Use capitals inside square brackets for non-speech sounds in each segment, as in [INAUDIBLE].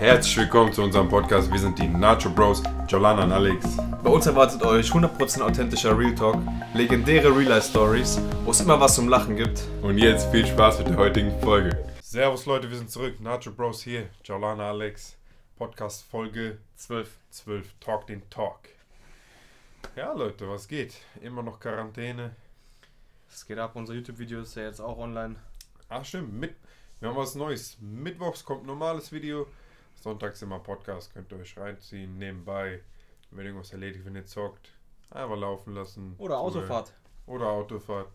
Herzlich willkommen zu unserem Podcast. Wir sind die Nacho Bros, Jolana und Alex. Bei uns erwartet euch 100% authentischer Real Talk, legendäre Real Life Stories, wo es immer was zum Lachen gibt. Und jetzt viel Spaß mit der heutigen Folge. Servus Leute, wir sind zurück. Nacho Bros hier, Jolana Alex. Podcast Folge 12. 12. Talk den Talk. Ja Leute, was geht? Immer noch Quarantäne. Es geht ab, unser YouTube-Video ist ja jetzt auch online. Ach stimmt, mit, wir haben was Neues. Mittwochs kommt normales Video. Sonntags immer Podcast. Könnt ihr euch reinziehen, nebenbei. Wenn irgendwas erledigt, wenn ihr zockt. Einfach laufen lassen. Oder Autofahrt. Oder Autofahrt.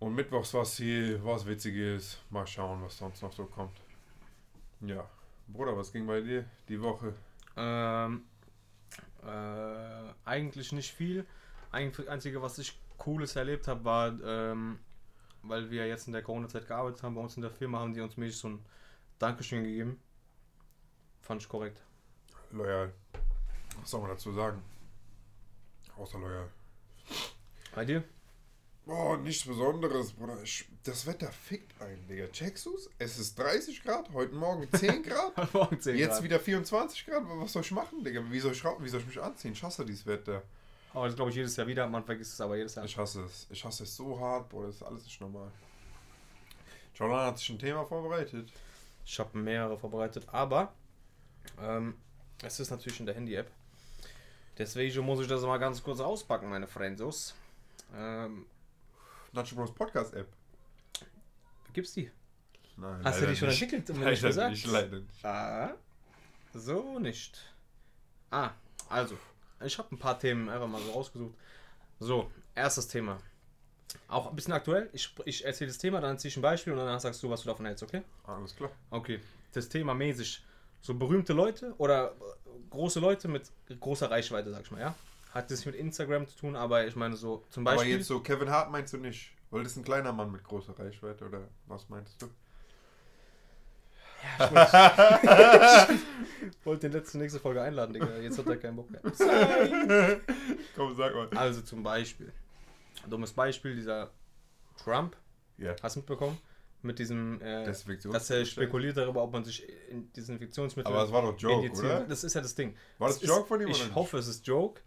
Und mittwochs was hier, was Witziges. Mal schauen, was sonst noch so kommt. Ja. Bruder, was ging bei dir die Woche? Ähm, äh, eigentlich nicht viel. Eigentlich Einzige, was ich Cooles erlebt habe, war, ähm, weil wir jetzt in der Corona-Zeit gearbeitet haben, bei uns in der Firma haben die uns mäßig so ein Dankeschön gegeben. Fand ich korrekt. Loyal. Was soll man dazu sagen? Außer loyal. Bei dir? Boah, nichts Besonderes, Bruder. Ich, das Wetter fickt einen, Digga. Checkst du's? Es ist 30 Grad, heute Morgen 10 Grad. [LAUGHS] Morgen 10 Jetzt Grad. wieder 24 Grad. Was soll ich machen, Digga? Wie soll ich, wie soll ich mich anziehen? Ich hasse dieses Wetter. Aber das glaube ich jedes Jahr wieder. Man vergisst es aber jedes Jahr. Ich hasse es. Ich hasse es so hart, Bruder. Das ist alles nicht normal. Jordan hat sich ein Thema vorbereitet. Ich habe mehrere vorbereitet, aber ähm, es ist natürlich in der Handy-App. Deswegen muss ich das mal ganz kurz auspacken, meine Friendos. Ähm, Nacho Bros Podcast App. gibt's die? Nein. Hast du die schon nicht. entwickelt und mir nicht gesagt? nicht, leider nicht. Ah, so nicht. Ah, also, ich habe ein paar Themen einfach mal so rausgesucht. So, erstes Thema. Auch ein bisschen aktuell. Ich, ich erzähle das Thema, dann erzähle ich ein Beispiel und danach sagst du, was du davon hältst, okay? Alles klar. Okay, das Thema mäßig. So berühmte Leute oder äh, große Leute mit großer Reichweite, sag ich mal, ja? Hat das mit Instagram zu tun, aber ich meine so zum Aber Beispiel. jetzt so, Kevin Hart meinst du nicht? Weil das ist ein kleiner Mann mit großer Reichweite, oder was meinst du? [LAUGHS] [LAUGHS] ich wollte den letzten nächste Folge einladen, Digga. Jetzt hat er keinen Bock mehr. [LAUGHS] Komm, sag mal. Also zum Beispiel. Dummes Beispiel, dieser Trump, Ja. hast du mitbekommen? Mit diesem, äh, dass er spekuliert darüber, ob man sich in Desinfektionsmittel Aber es war doch Joke, oder? Das ist ja das Ding. War das ist- Joke von ihm Ich hoffe, es ist Joke.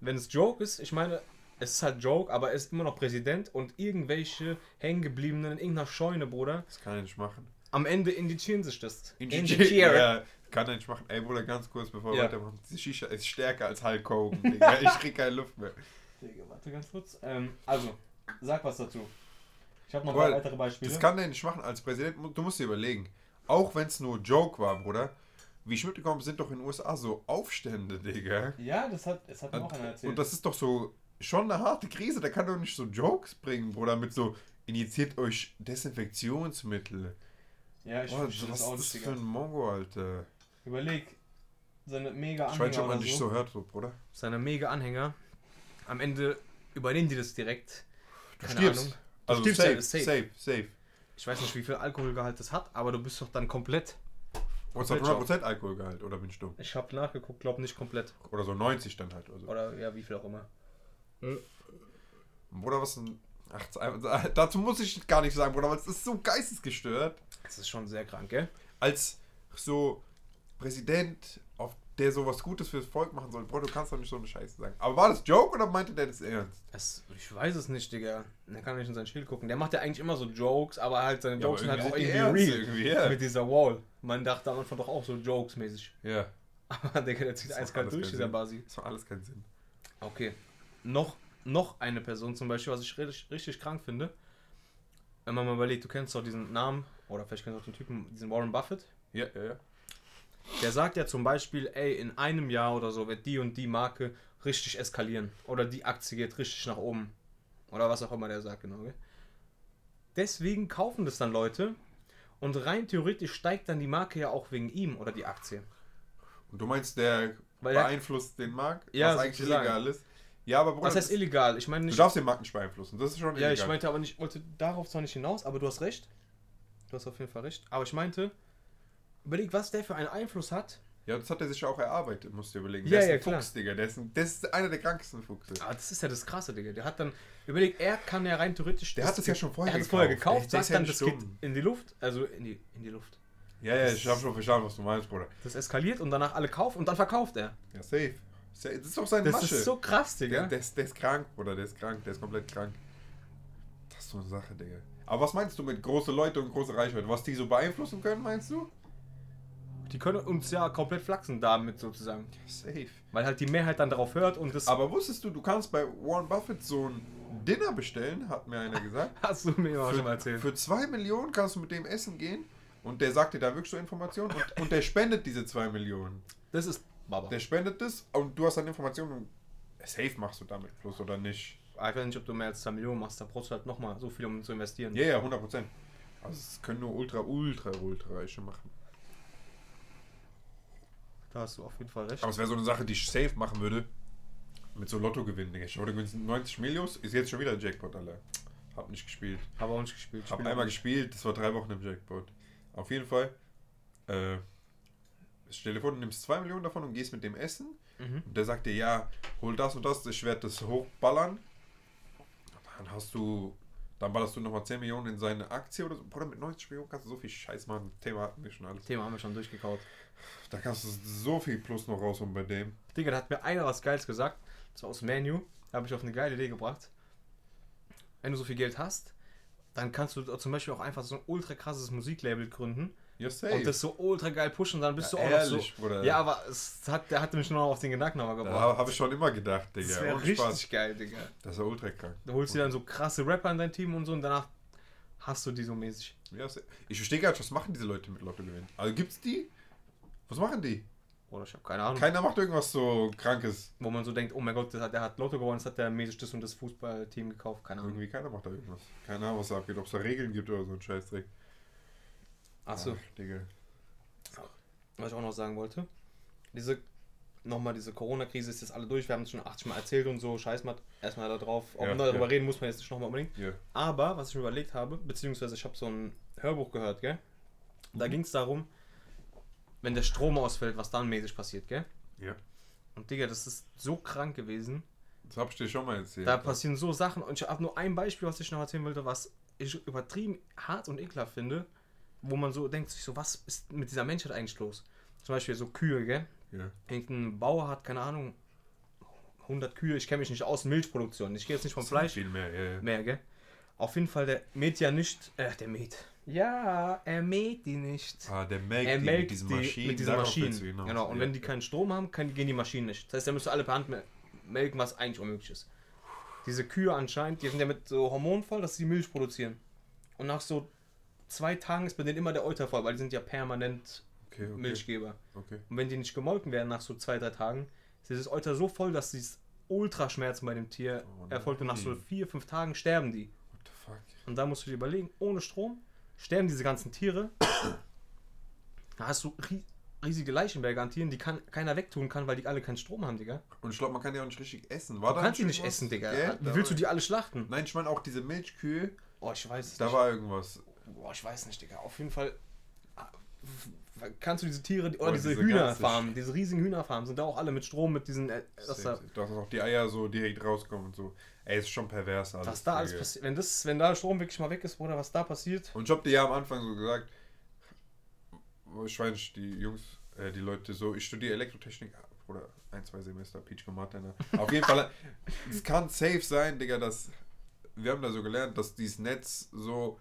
Wenn es Joke ist, ich meine, es ist halt Joke, aber er ist immer noch Präsident und irgendwelche hängengebliebenen in irgendeiner Scheune, Bruder, Das kann er nicht machen. am Ende indizieren sich das. Ja, kann er nicht machen. Ey, Bruder, ganz kurz, bevor wir Ja. weitermachen. Die Shisha ist stärker als Hulk Hogan, Digga. Ich krieg keine Luft mehr. Digga, warte ganz kurz. Ähm, also, sag was dazu. Ich habe noch paar weitere Beispiele. Das kann der nicht machen als Präsident. Du musst dir überlegen. Auch wenn es nur Joke war, Bruder. Wie ich mitbekommen habe, sind doch in den USA so Aufstände, Digga. ja, das hat, das hat mir auch einer erzählt. Und das ist doch so schon eine harte Krise. Da kann doch nicht so Jokes bringen, Bruder, mit so injiziert euch Desinfektionsmittel. ja, ich verstehe was das auch ist das für ein Mongo, Alter? Überleg, seine mega Ich weiß nicht, Anhänger ob man dich so, so hört, Bruder. seine mega Anhänger, am Ende übernehmen die das direkt. Du Keine stirbst. Ahnung. Also stirbst safe, safe, safe. safe, Ich weiß nicht, wie viel Alkoholgehalt das hat, aber du bist doch dann komplett. Es hat Komplett 100% Alkoholgehalt, oder bin ich dumm? Ich habe nachgeguckt, glaube nicht komplett. Oder so 90 dann halt. Oder so. Oder ja, wie viel auch immer. Bruder, was ein. Ach, [LAUGHS] dazu muss ich gar nicht sagen, Bruder, weil es ist so geistesgestört. Das ist schon sehr krank, gell? Als so Präsident, der sowas Gutes fürs Volk machen soll. Bruder, du kannst doch nicht so eine Scheiße sagen. Aber war das Joke oder meinte der das ernst? Das, ich weiß es nicht, Digga. Der kann nicht in sein Schild gucken. Der macht ja eigentlich immer so Jokes, aber halt seine Ja, Jokes aber sind halt auch irgendwie die real. ernst irgendwie, ja. Mit dieser Wall. Man dachte am Anfang doch auch so Jokes-mäßig. Ja. [LAUGHS] Aber Digga, der zieht eiskalt macht alles durch, dieser. Basi. Das macht alles keinen Sinn. Okay. Noch, noch eine Person zum Beispiel, was ich richtig, richtig krank finde. Wenn man mal überlegt, du kennst doch diesen Namen, oder vielleicht kennst du auch den Typen, diesen Warren Buffett. Ja, ja, ja. Der sagt ja zum Beispiel, ey, in einem Jahr oder so wird die und die Marke richtig eskalieren. Oder die Aktie geht richtig nach oben. Oder was auch immer der sagt, genau. Gell? Deswegen kaufen das dann Leute. Und rein theoretisch steigt dann die Marke ja auch wegen ihm oder die Aktie. Und du meinst, der Weil beeinflusst den Markt, Ja, was eigentlich sozusagen. illegal ist? Ja, aber Bruder, Was heißt illegal? Ich meine du nicht. darfst den Markt nicht beeinflussen. Das ist schon Ja, illegal. ich meinte aber nicht, ich wollte darauf zwar nicht hinaus, aber du hast recht. Du hast auf jeden Fall recht. Aber ich meinte, überleg, was der für einen Einfluss hat. Ja, das hat er sich ja auch erarbeitet, musst du dir überlegen. Ja, der ist ja, ein klar. Fuchs, Digga. Der ist, ein, der ist einer der krankesten Fuchse. Aber das ist ja das Krasse, Digga. Der hat dann, überleg, er kann ja rein theoretisch. Der hat es ja schon vorher er hat es vorher gekauft. gekauft, Der- der sagt ist dann, das geht in die Luft. Also in die, in die Luft. Ja, ja, ich hab schon verstanden, was du meinst, Bruder. Das eskaliert und danach alle kaufen und dann verkauft er. Ja, safe. Das ist doch seine Das Masche. ist so krass, der, Digga. der, ist, der ist krank, Bruder, der ist krank, der ist komplett krank. Das ist so eine Sache, Digga. Aber was meinst du mit große Leute und große Reichweite? Was die so beeinflussen können, meinst du? Die können uns ja komplett flachsen damit sozusagen. Safe. Weil halt die Mehrheit dann darauf hört und das Aber wusstest du, du kannst bei Warren Buffett so ein Dinner bestellen, hat mir einer gesagt. [LAUGHS] hast du mir auch schon mal Für, erzählt. für zwei Millionen kannst du mit dem essen gehen und der sagt dir da wirklich so Informationen und, und der spendet diese zwei Millionen. Das ist Baba. Der spendet das und du hast dann Informationen und safe machst du damit plus oder nicht. Ich weiß nicht, ob du mehr als 2 Millionen machst, da brauchst du halt nochmal so viel, um zu investieren. Ja, ja, 100 Prozent. Also es können nur ultra, ultra, ultra Reiche machen. Da hast du auf jeden Fall recht. Aber es wäre so eine Sache, die ich safe machen würde. Mit so Lotto gewinnen. Ich gewinnen 90 Millios, ist jetzt schon wieder ein Jackpot, Alter. Hab nicht gespielt. Habe auch nicht gespielt. Hab Spiel einmal nicht. gespielt, das war drei Wochen im Jackpot. Auf jeden Fall. Äh, stell dir vor, du nimmst 2 Millionen davon und gehst mit dem essen. Mhm. Und der sagt dir, ja, hol das und das, ich werde das hochballern. Dann hast du, dann ballerst du nochmal 10 Millionen in seine Aktie oder so. Bruder, mit 90 Millionen kannst du so viel Scheiß machen. Thema hatten wir schon alles. Thema haben wir schon durchgekaut. Da kannst du so viel Plus noch rausholen bei dem. Digga, da hat mir einer was Geiles gesagt. Das war aus dem Menu. Da habe ich auf eine geile Idee gebracht. Wenn du so viel Geld hast, dann kannst du zum Beispiel auch einfach so ein ultra krasses Musiklabel gründen Ja, und das so ultra geil pushen, dann bist Ja, du auch noch ehrlich, so. Bruder. Ja, aber es hat, der hatte mich nur noch auf den Gedanken aber da gebracht. habe ich schon immer gedacht, Digga. das wäre richtig Spaß. geil, Digga. Das ist ja ultra krank. Da holst du dann so krasse Rapper in dein Team und so und danach hast du die so mäßig. Ja, ich verstehe gar nicht, was machen diese Leute mit Lotto gewinnen. Also gibt's die? Was machen die? Oder ich habe keine Ahnung. Keiner macht irgendwas so krankes. wo man so denkt, oh mein Gott, der hat, der hat Lotto gewonnen, das hat der mäßig das und das Fußballteam gekauft. Keine Ahnung. Irgendwie keiner macht da irgendwas. Keine Ahnung, was da abgeht. Ob es da Regeln gibt oder so ein Scheißdreck. Achso, Ach, Digga. was ich auch noch sagen wollte. Diese, nochmal, diese Corona-Krise ist jetzt alle durch. Wir haben es schon 80 Mal erzählt und so. Scheiß mal erstmal da drauf. Auch Ja, darüber ja. reden muss man jetzt nicht nochmal unbedingt. Ja. Aber, was ich mir überlegt habe, beziehungsweise ich habe so ein Hörbuch gehört, gell? Da Mhm. ging es darum, wenn der Strom ausfällt, was dann mäßig passiert, gell? Ja. Und Digga, das ist so krank gewesen. Das hab ich dir schon mal erzählt. Da passieren so Sachen und ich habe nur ein Beispiel, was ich noch erzählen wollte, was ich übertrieben hart und ekelhaft finde, wo man so denkt sich so, was ist mit dieser Menschheit eigentlich los? Zum Beispiel so Kühe, gell? Ja. Irgendein Bauer hat, keine Ahnung, 100 Kühe, ich kenne mich nicht aus, Milchproduktion, ich gehe jetzt nicht vom Fleisch Viel mehr, ja, ja. mehr, gell? Auf jeden Fall, der mäht ja nicht, äh, der mäht. Ja, er mäht die nicht. Ah, der melkt Er die melkt mit diesen die Maschinen. mit diesen Maschinen. hinaus. Genau, und ja. wenn die keinen Strom haben, kann, gehen die Maschinen nicht. Das heißt, er müsste alle per Hand mel- melken, was eigentlich unmöglich ist. Diese Kühe anscheinend, die sind ja mit so Hormonen voll, dass sie Milch produzieren. Und nach so zwei Tagen ist bei denen immer der Euter voll, weil die sind ja permanent okay, okay. Milchgeber. Okay. Und wenn die nicht gemolken werden nach so zwei, drei Tagen, ist dieses Euter so voll, dass dieses Ultraschmerzen bei dem Tier Oh erfolgt und nach so vier, fünf Tagen sterben die. What the fuck? Und da musst du dir überlegen, ohne Strom sterben diese ganzen Tiere. Da hast du rie riesige Leichenberge an Tieren, die kann, keiner wegtun kann, weil die alle keinen Strom haben, Digga. Und ich glaube, man kann die auch nicht richtig essen. War Du kannst die nicht irgendwas? essen, Digga. Wie willst du die alle schlachten? Nein, ich meine auch diese Milchkühe, Oh, ich weiß es da nicht. war irgendwas. Boah, ich weiß nicht, Digga. Auf jeden Fall kannst du diese Tiere, oder Boah, diese, diese Hühnerfarmen, diese riesigen Hühnerfarmen, sind da auch alle mit Strom, mit diesen, äh, da, Dass auch die Eier so direkt rauskommen und so. Ey, ist schon pervers alles. was da alles passiert. Wenn, das, wenn da Strom wirklich mal weg ist, Bruder, was da passiert. Und ich hab dir ja am Anfang so gesagt, ich weiß die Jungs, äh, die Leute so, ich studiere Elektrotechnik, oder ein, zwei Semester, Peach ne? Auf jeden Fall, [LAUGHS] es kann safe sein, Digga, dass, wir haben da so gelernt, dass dieses Netz so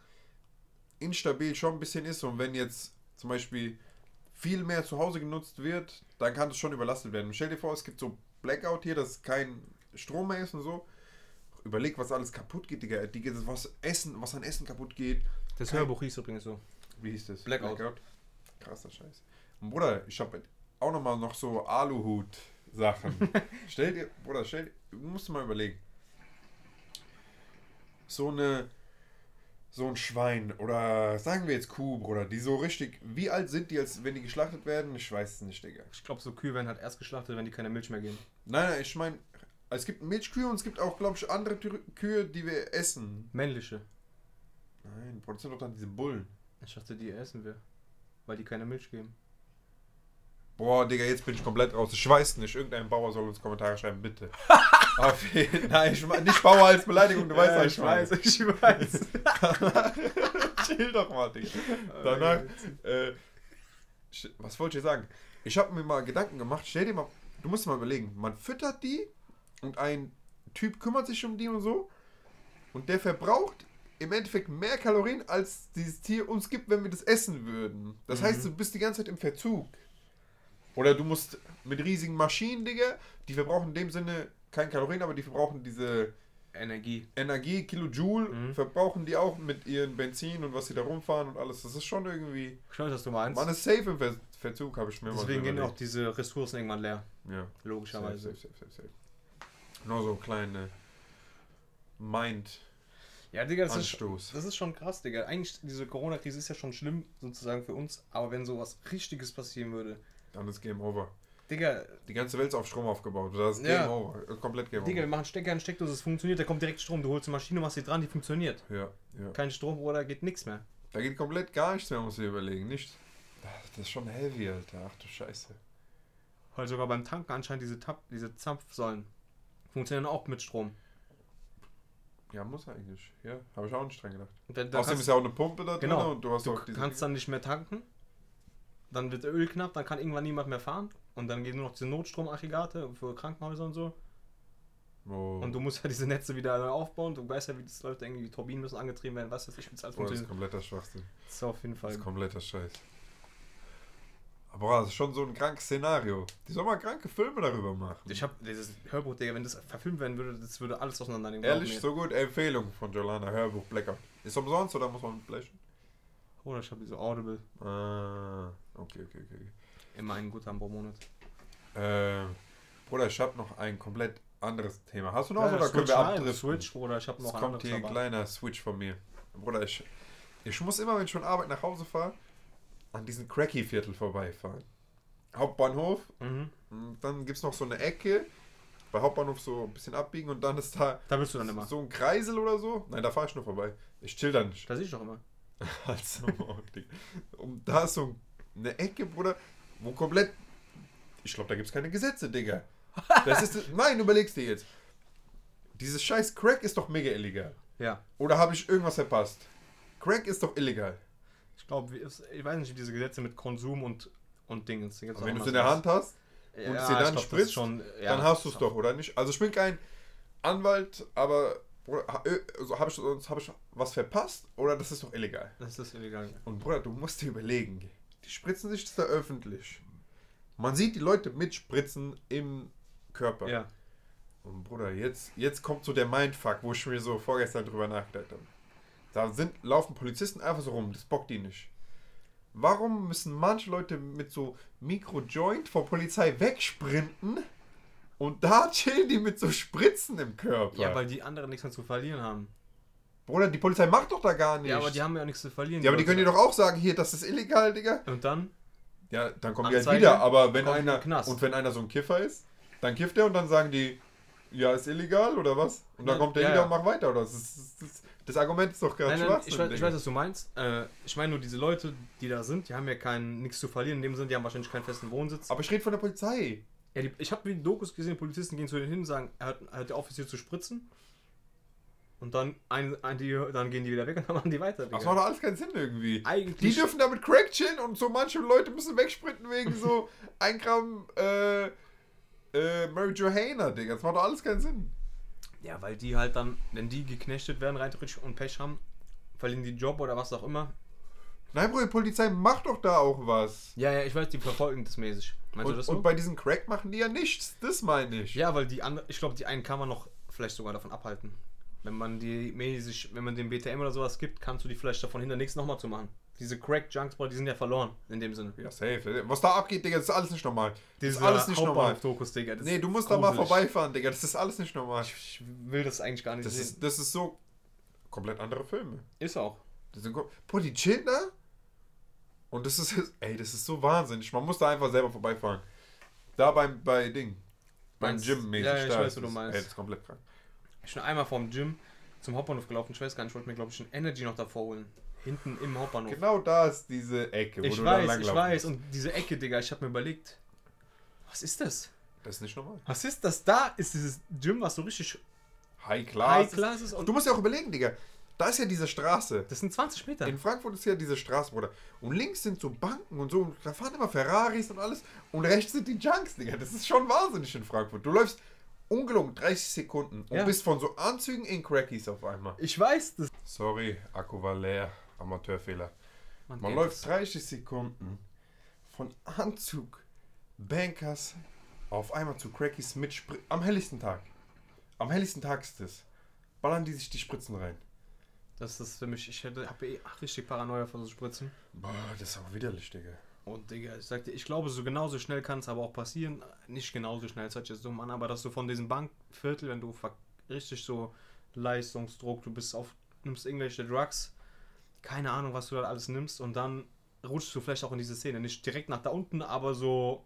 instabil schon ein bisschen ist und wenn jetzt zum Beispiel viel mehr zu Hause genutzt wird, dann kann es schon überlastet werden. Stell dir vor, es gibt so Blackout hier, dass kein Strom mehr ist und so. Überleg, was alles kaputt geht, Digga. Digga, das was Essen, was an Essen kaputt geht. Das Kein- Hörbuch hieß übrigens so. Wie hieß das? Blackout. Krasser Scheiß. Und Bruder, ich habe auch nochmal noch so Aluhut-Sachen. [LAUGHS] stell dir, Bruder, stell dir, du musst dir mal überlegen. So eine, so ein Schwein oder sagen wir jetzt Kuh, Bruder, die so richtig, wie alt sind die, als wenn die geschlachtet werden? Ich weiß es nicht, Digga. Ich glaube, so Kühe werden halt erst geschlachtet, wenn die keine Milch mehr geben. Nein, nein, ich meine, es gibt Milchkühe und es gibt auch, glaube ich, andere Tür- Kühe, die wir essen. Männliche. Nein, Bruder, das sind doch dann diese Bullen. Ich dachte, die essen wir. Weil die keine Milch geben. Boah, Digga, jetzt bin ich komplett raus. Ich weiß nicht. Irgendein Bauer soll uns Kommentare schreiben, bitte. [LAUGHS] Auf jeden Nein, ich nicht Bauer als Beleidigung, du weißt, was ich meine. ich weiß. [LAUGHS] Chill doch mal, Digga. Danach, äh, was wollte ich sagen? Ich habe mir mal Gedanken gemacht, stell dir mal, du musst mal überlegen, man füttert die und ein Typ kümmert sich um die und so und der verbraucht im Endeffekt mehr Kalorien, als dieses Tier uns gibt, wenn wir das essen würden. Das heißt, du bist die ganze Zeit im Verzug. Oder du musst mit riesigen Maschinen, Digga, die verbrauchen in dem Sinne kein Kalorien, aber die verbrauchen diese Energie. Energie, Kilojoule, Mhm. verbrauchen die auch mit ihren Benzin und was sie da rumfahren und alles. Das ist schon irgendwie. Ich weiß, was du meinst. Man ist safe im Ver Verzug, habe ich mir Deswegen gehen auch diese Ressourcen irgendwann leer. Ja, Logischerweise. safe, safe, safe, safe. Nur so kleine Mind-Anstoß. Ja, Digga, das ist, das ist schon krass, Digga. Eigentlich, diese Corona-Krise ist ja schon schlimm, sozusagen für uns. Aber wenn sowas Richtiges passieren würde, Dann ist Game Over. Digga, Die ganze Welt ist auf Strom aufgebaut. Das ist Ja. Game Over. Komplett Game Digga, wir Over. machen Stecker in Steckdose, es funktioniert, da kommt direkt Strom. Du holst eine Maschine, machst sie dran, die funktioniert. Ja, ja. Kein Strom, oder geht nichts mehr. Da geht komplett gar nichts mehr, muss ich überlegen. Nicht. Das ist schon heavy, Alter. Ach du Scheiße. Weil sogar beim Tanken anscheinend diese, Tab diese Zapfsäulen funktionieren auch mit Strom. Ja, muss eigentlich. Ja, habe ich auch nicht dran gedacht. Dann, dann Außerdem ist ja auch eine Pumpe da drin Genau. und du hast du auch diese. kannst dann nicht mehr tanken. Dann wird der Öl knapp, dann kann irgendwann niemand mehr fahren. Und dann gehen nur noch diese Notstromaggregate für Krankenhäuser und so. Oh. Und du musst ja diese Netze wieder neu aufbauen. Du weißt ja, wie das läuft. Irgendwie die Turbinen müssen angetrieben werden. Was weiß ich, wie das alles Boah, das ist funktioniert. kompletter Schwachsinn. Das ist auf jeden Das Fall. ist kompletter Scheiß. Aber das ist schon so ein krankes Szenario. Die soll mal kranke Filme darüber machen. Ich habe dieses Hörbuch, Digga, wenn das verfilmt werden würde, das würde alles auseinandernehmen. Ehrlich, so gut. Empfehlung von Jolana, Hörbuch Blackout. Ist umsonst oder muss man blechen? Oder ich habe diese Audible. Ah, okay, okay, okay. Okay. Immer ein guter pro Monat. Ähm, Bruder, ich hab noch ein komplett anderes Thema. Hast du noch Ja, was oder können Switch, wir nein, abdriften? Switch, oder ich habe Es noch kommt hier ein kleiner Switch von mir. Bruder, ich, ich muss immer, wenn ich von Arbeit nach Hause fahre, an diesem Cracky-Viertel vorbeifahren. Hauptbahnhof, Mhm. dann gibt es noch so eine Ecke, bei Hauptbahnhof so ein bisschen abbiegen und dann ist da Da bist du dann immer. so ein Kreisel oder so. Nein, da fahre ich nur vorbei. Ich chill da nicht. Da sehe ich doch immer. [LAUGHS] Als Und da ist so eine Ecke, Bruder, wo komplett. Ich glaube, da gibt es keine Gesetze, Digga. [LAUGHS] Das ist. Nein, überlegst dir jetzt. Dieses scheiß Crack ist doch mega illegal. Ja. Oder habe ich irgendwas verpasst? Crack ist doch illegal. Ich glaube, ich weiß nicht, wie diese Gesetze mit Konsum und, und Dingens. Und wenn du es in der. Hand hast, ja, und es dir dann glaub, spritzt, schon, ja, dann hast du es doch, oder nicht? Also ich bin kein Anwalt, aber äh, also habe ich, hab ich was verpasst? Oder das ist doch illegal? Das ist illegal. Und Bruder, du musst dir überlegen, die spritzen sich das da öffentlich. Man sieht die Leute mit Spritzen im Körper. Ja. Und Bruder, jetzt, jetzt kommt so der Mindfuck, wo ich mir so vorgestern drüber nachgedacht habe. Da sind, laufen Polizisten einfach so rum, das bockt die nicht. Warum müssen manche Leute mit so Mikro-Joint vor Polizei wegsprinten und da chillen die mit so Spritzen im Körper? Ja, weil die anderen nichts mehr zu verlieren haben. Bruder, die Polizei macht doch da gar nichts. Ja, aber die haben ja auch nichts zu verlieren. ja, aber die können dir doch auch sagen, hier, das ist illegal, Digga. Und dann? Ja, dann kommen die halt Anzeige, wieder, aber wenn einer und wenn einer so ein Kiffer ist, dann kifft er und dann sagen die, ja, ist illegal oder was? Und dann Ja, kommt der ja, wieder ja. und macht weiter oder? Das, ist, das, das Argument ist doch gerade Schwachsinn. ich weiß, ich weiß, was du meinst. Äh, ich meine nur, diese Leute, die da sind, die haben ja kein nichts zu verlieren. In dem Sinne, die haben wahrscheinlich keinen festen Wohnsitz. aber ich rede von der Polizei. Ja, die, ich habe Dokus gesehen, Polizisten gehen zu denen hin und sagen, er hat, er hat auf, hier zu spritzen. Und dann, ein, ein, die, dann gehen die wieder weg und dann machen die weiter. Das Digga. macht doch alles keinen Sinn irgendwie. Die Eigentlich. dürfen da mit Crack chillen und so manche Leute müssen wegsprinten wegen so [LAUGHS] ein Gramm äh, äh, Mary Johanna, Digga. Das macht doch alles keinen Sinn. Ja, weil die halt dann, wenn die geknechtet werden, rein theoretisch und Pech haben, verlieren die Job oder was auch immer. Nein, Bruder, die Polizei macht doch da auch was. Ja, ja, ich weiß, die verfolgen das mäßig. Meinst Und, das und bei diesen Crack machen die ja nichts. Das meine ich. ja, weil die anderen, ich glaube, die einen kann man noch vielleicht sogar davon abhalten. Wenn man die mäßig, wenn man den BTM oder sowas gibt, kannst du die vielleicht davon hindern, nichts nochmal zu machen. Diese Crack-Junks, Bro, die sind ja verloren, in dem Sinne. Ja, safe. Was da abgeht, Digga, das ist alles nicht normal. Das ist alles nicht normal. Hauptbahnhof-Dokus, Digga. Nee, du musst da mal gruselig. vorbeifahren, Digga. Das ist alles nicht normal. Ich, will das eigentlich gar nicht Das sehen. ist, das ist so komplett andere Filme. ist auch. Das sind, Boah, die chillen da. Und das ist, [LAUGHS] ey, das ist so wahnsinnig. Man muss da einfach selber vorbeifahren. Da beim, bei Ding. Beim Meinst- Gym mäßig. Ja, ja, ich weiß, wo du meinst. Ey, das ist komplett krank. Ich bin einmal vom Gym zum Hauptbahnhof gelaufen. Ich weiß gar nicht, ich wollte mir, glaube ich, ein Energy noch davor holen. Hinten im Hauptbahnhof. Genau da ist diese Ecke, wo ich du weiß, ich weiß. Und diese Ecke, Digga, ich habe mir überlegt, was ist das? Das ist nicht normal. Was ist das? Da ist dieses Gym, was so richtig High Class. High Class ist. Und Du musst ja auch überlegen, Digga. Da ist ja diese Straße. Das sind 20 Meter. In Frankfurt ist ja diese Straße, Bruder. Und links sind so Banken und so. Und da fahren immer Ferraris und alles. Und rechts sind die Junks, Digga. Das ist schon wahnsinnig in Frankfurt. Du läufst ungelogen 30 Sekunden und Ja. bist von so Anzügen in Crackies auf einmal. Ich weiß das. Sorry, Akku war leer. Amateurfehler. Man kennt läuft das. 30 Sekunden von Anzug, Bankers auf einmal zu Crackies mit Sprit am helllichten Tag. Am helllichten Tag ist es. Ballern die sich die Spritzen rein. Das ist für mich, ich hätte, habe eh richtig Paranoia vor so Spritzen. Boah, das ist auch widerlich, Digga. Und Digga, ich sagte, ich glaube, so genauso schnell kann es aber auch passieren. Nicht genauso schnell, das hört sich jetzt dumm an, aber dass du von diesem Bankviertel, wenn du richtig so Leistungsdruck, du bist auf, nimmst irgendwelche Drugs, keine Ahnung, was du da alles nimmst und dann rutschst du vielleicht auch in diese Szene. Nicht direkt nach da unten, aber so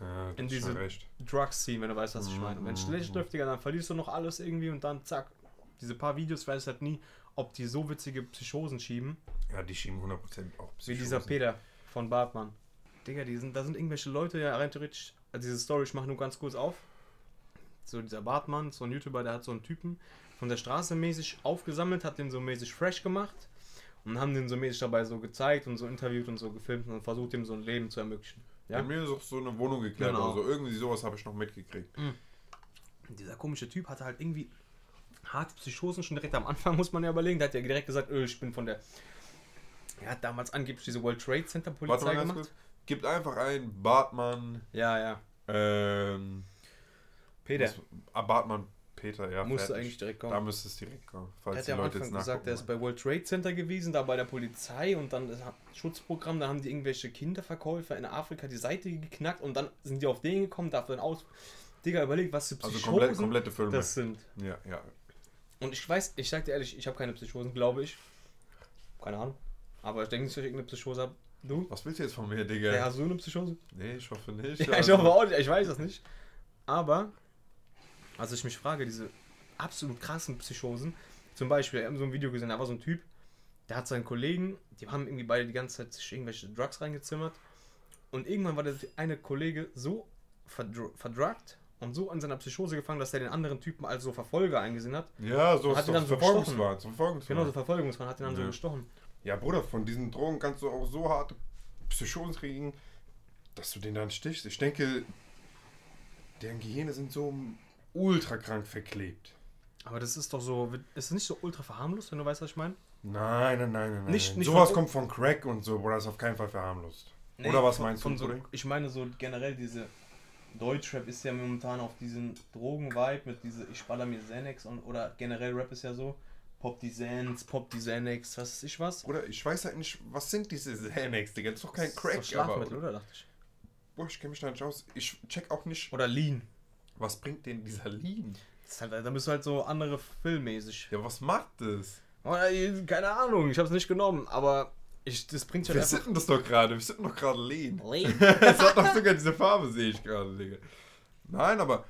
Ja, In diese-. Drugs-Scene, wenn du weißt, was ich meine. Und wenn es Mhm. schlecht läuft, Digga, dann verlierst du noch alles irgendwie und dann zack. Diese paar Videos, weiß halt nie, ob die so witzige Psychosen schieben, Ja, die schieben 100% auch wie dieser Psychosen. Peter von Bartmann. Digga, die sind, da sind irgendwelche Leute, ja rein theoretisch, also diese Story, ich mache nur ganz kurz auf. So dieser Bartmann, so ein YouTuber, der hat so einen Typen von der Straße mäßig aufgesammelt, hat den so mäßig fresh gemacht und haben den so mäßig dabei so gezeigt und so interviewt und so gefilmt und versucht ihm so ein Leben zu ermöglichen. Ja? Mir ist auch so eine Wohnung geklärt Genau. oder so. Irgendwie sowas habe ich noch mitgekriegt. Und dieser komische Typ hatte halt irgendwie harte Psychosen schon direkt am Anfang, [LAUGHS] muss man ja überlegen. Der hat ja direkt gesagt, öh, ich bin von der. Er hat damals angeblich diese World Trade Center Warte Polizei mal ganz gemacht. kurz. Gibt einfach ein Bartmann, Ja, ja. ähm, Peter was- ah, Bartmann Peter, ja. musste fertig. eigentlich direkt Da kommen. müsste es direkt kommen, Er falls hat die ja am Anfang gesagt, er ist bei World Trade Center gewesen, da bei der Polizei und dann das Schutzprogramm, da haben die irgendwelche Kinderverkäufer in Afrika die Seite geknackt und dann sind die auf den gekommen, dafür dann aus. Digga, überleg, was für Also Psychosen komplett, komplette Filme. das sind. ja, ja. Und ich weiß, ich sag dir ehrlich, ich habe keine Psychosen, glaube ich. Keine Ahnung. Aber ich denke nicht, dass ich irgendeine Psychose habe. Du? Was willst du jetzt von mir, Digga? Ja, hast du eine Psychose? Nee, ich hoffe nicht. Ja, ich also- hoffe auch nicht, ich weiß das nicht. Aber, also ich mich frage, diese absolut krassen Psychosen, zum Beispiel, wir haben so ein Video gesehen, da war so ein Typ, der hat seinen Kollegen, die haben irgendwie beide die ganze Zeit sich irgendwelche Drugs reingezimmert und irgendwann war der eine Kollege so verdru verdruckt und so an seiner Psychose gefangen, dass er den anderen Typen als so Verfolger eingesehen hat. Ja, so Hat ist ihn dann so Verfolgungswahn. So Verfolgungswahn. Genau, so Verfolgungsmann hat ihn dann so Ja. gestochen. Ja, Bruder, von diesen Drogen kannst du auch so harte Psychosen kriegen, dass du den dann stichst. Ich denke, deren Gehirne sind so ultra krank verklebt. Aber das ist doch so, ist es nicht so ultra verharmlost, wenn du weißt, was ich meine? Nein, nein, nein, nein. Nicht- nein. nicht Sowas von- kommt von Crack und so, Bruder, ist auf keinen Fall verharmlost. Nee, Oder was von- meinst von du, so, Bruder? Ich meine so generell diese Deutschrap ist ja momentan auf diesen Drogen-Vibe mit diese ich baller mir Xanax und oder generell Rap ist ja so Pop die Xans, Pop die Xanax, was weiß ich was. Bruder, ich weiß halt nicht, was sind diese Xanax, Digga? Das ist doch kein Das ist Crack, doch Schlafmittel, aber... oder dachte ich. Boah, ich kenne mich da nicht aus. Ich check auch nicht, Oder Lean. was bringt denn dieser Lean? Das ist halt, da bist du halt so andere filmmäßig. Ja, was macht das? Oder, äh, keine Ahnung, ich habe es nicht genommen, aber ich, das bringt Wir halt einfach. sitten das doch gerade, wir sitten doch gerade Lean. Lean. [LAUGHS] Es hat doch sogar diese Farbe, sehe ich gerade, Digga. Nein, aber.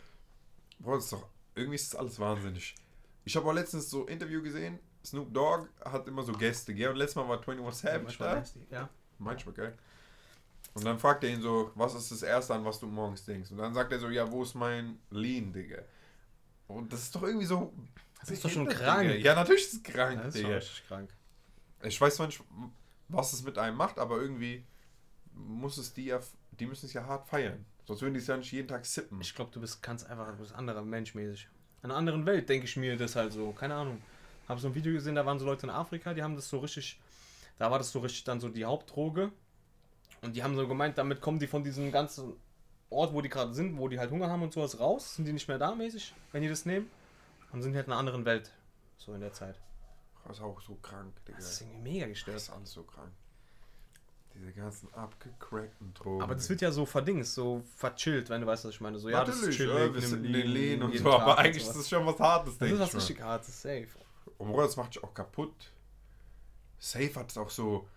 Boah, das ist doch. Irgendwie ist das alles wahnsinnig. Ich habe auch letztens so ein Interview gesehen. Snoop Dogg hat immer so Gäste, gell? Und letztes Mal war 21 Savage da. Ja. Manchmal, geil. Und dann fragt er ihn so, was ist das Erste, an was du morgens denkst? Und dann sagt er so, ja, wo ist mein Lean, Digga? Und das ist doch irgendwie so. Das ist doch schon krank. Digga. Ja, natürlich ist es krank, Das ist schon Digga. richtig krank. Ich weiß zwar nicht, was es mit einem macht, aber irgendwie muss es die ja, die müssen es ja hart feiern. Sonst würden die es ja nicht jeden Tag sippen. Ich glaube, du bist ganz einfach du bist anderer Mensch mäßig. In einer anderen Welt denke ich mir das halt so. Keine Ahnung. Habe so ein Video gesehen, da waren so Leute in Afrika, die haben das so richtig. Da war das so richtig dann so die Hauptdroge. Und die haben so gemeint, damit kommen die von diesem ganzen Ort, wo die gerade sind, wo die halt Hunger haben und sowas raus. Sind die nicht mehr da mäßig, wenn die das nehmen. Und sind halt in einer anderen Welt. So in der Zeit. Das ist auch so krank, Digga. Das ist irgendwie mega Das gestört. ist alles so krank. Diese ganzen abgecrackten Drogen. Aber das wird ja so verdings, so verchillt, wenn du weißt, was ich meine. So, ja, das ist Natürlich, chillig, ja, wir sind in den Lehnen und so, Tag aber eigentlich ist das schon was Hartes, Das denke ist ich was mal. richtig hartes, safe. Und Bruder, das macht dich auch kaputt. Safe hat es auch so,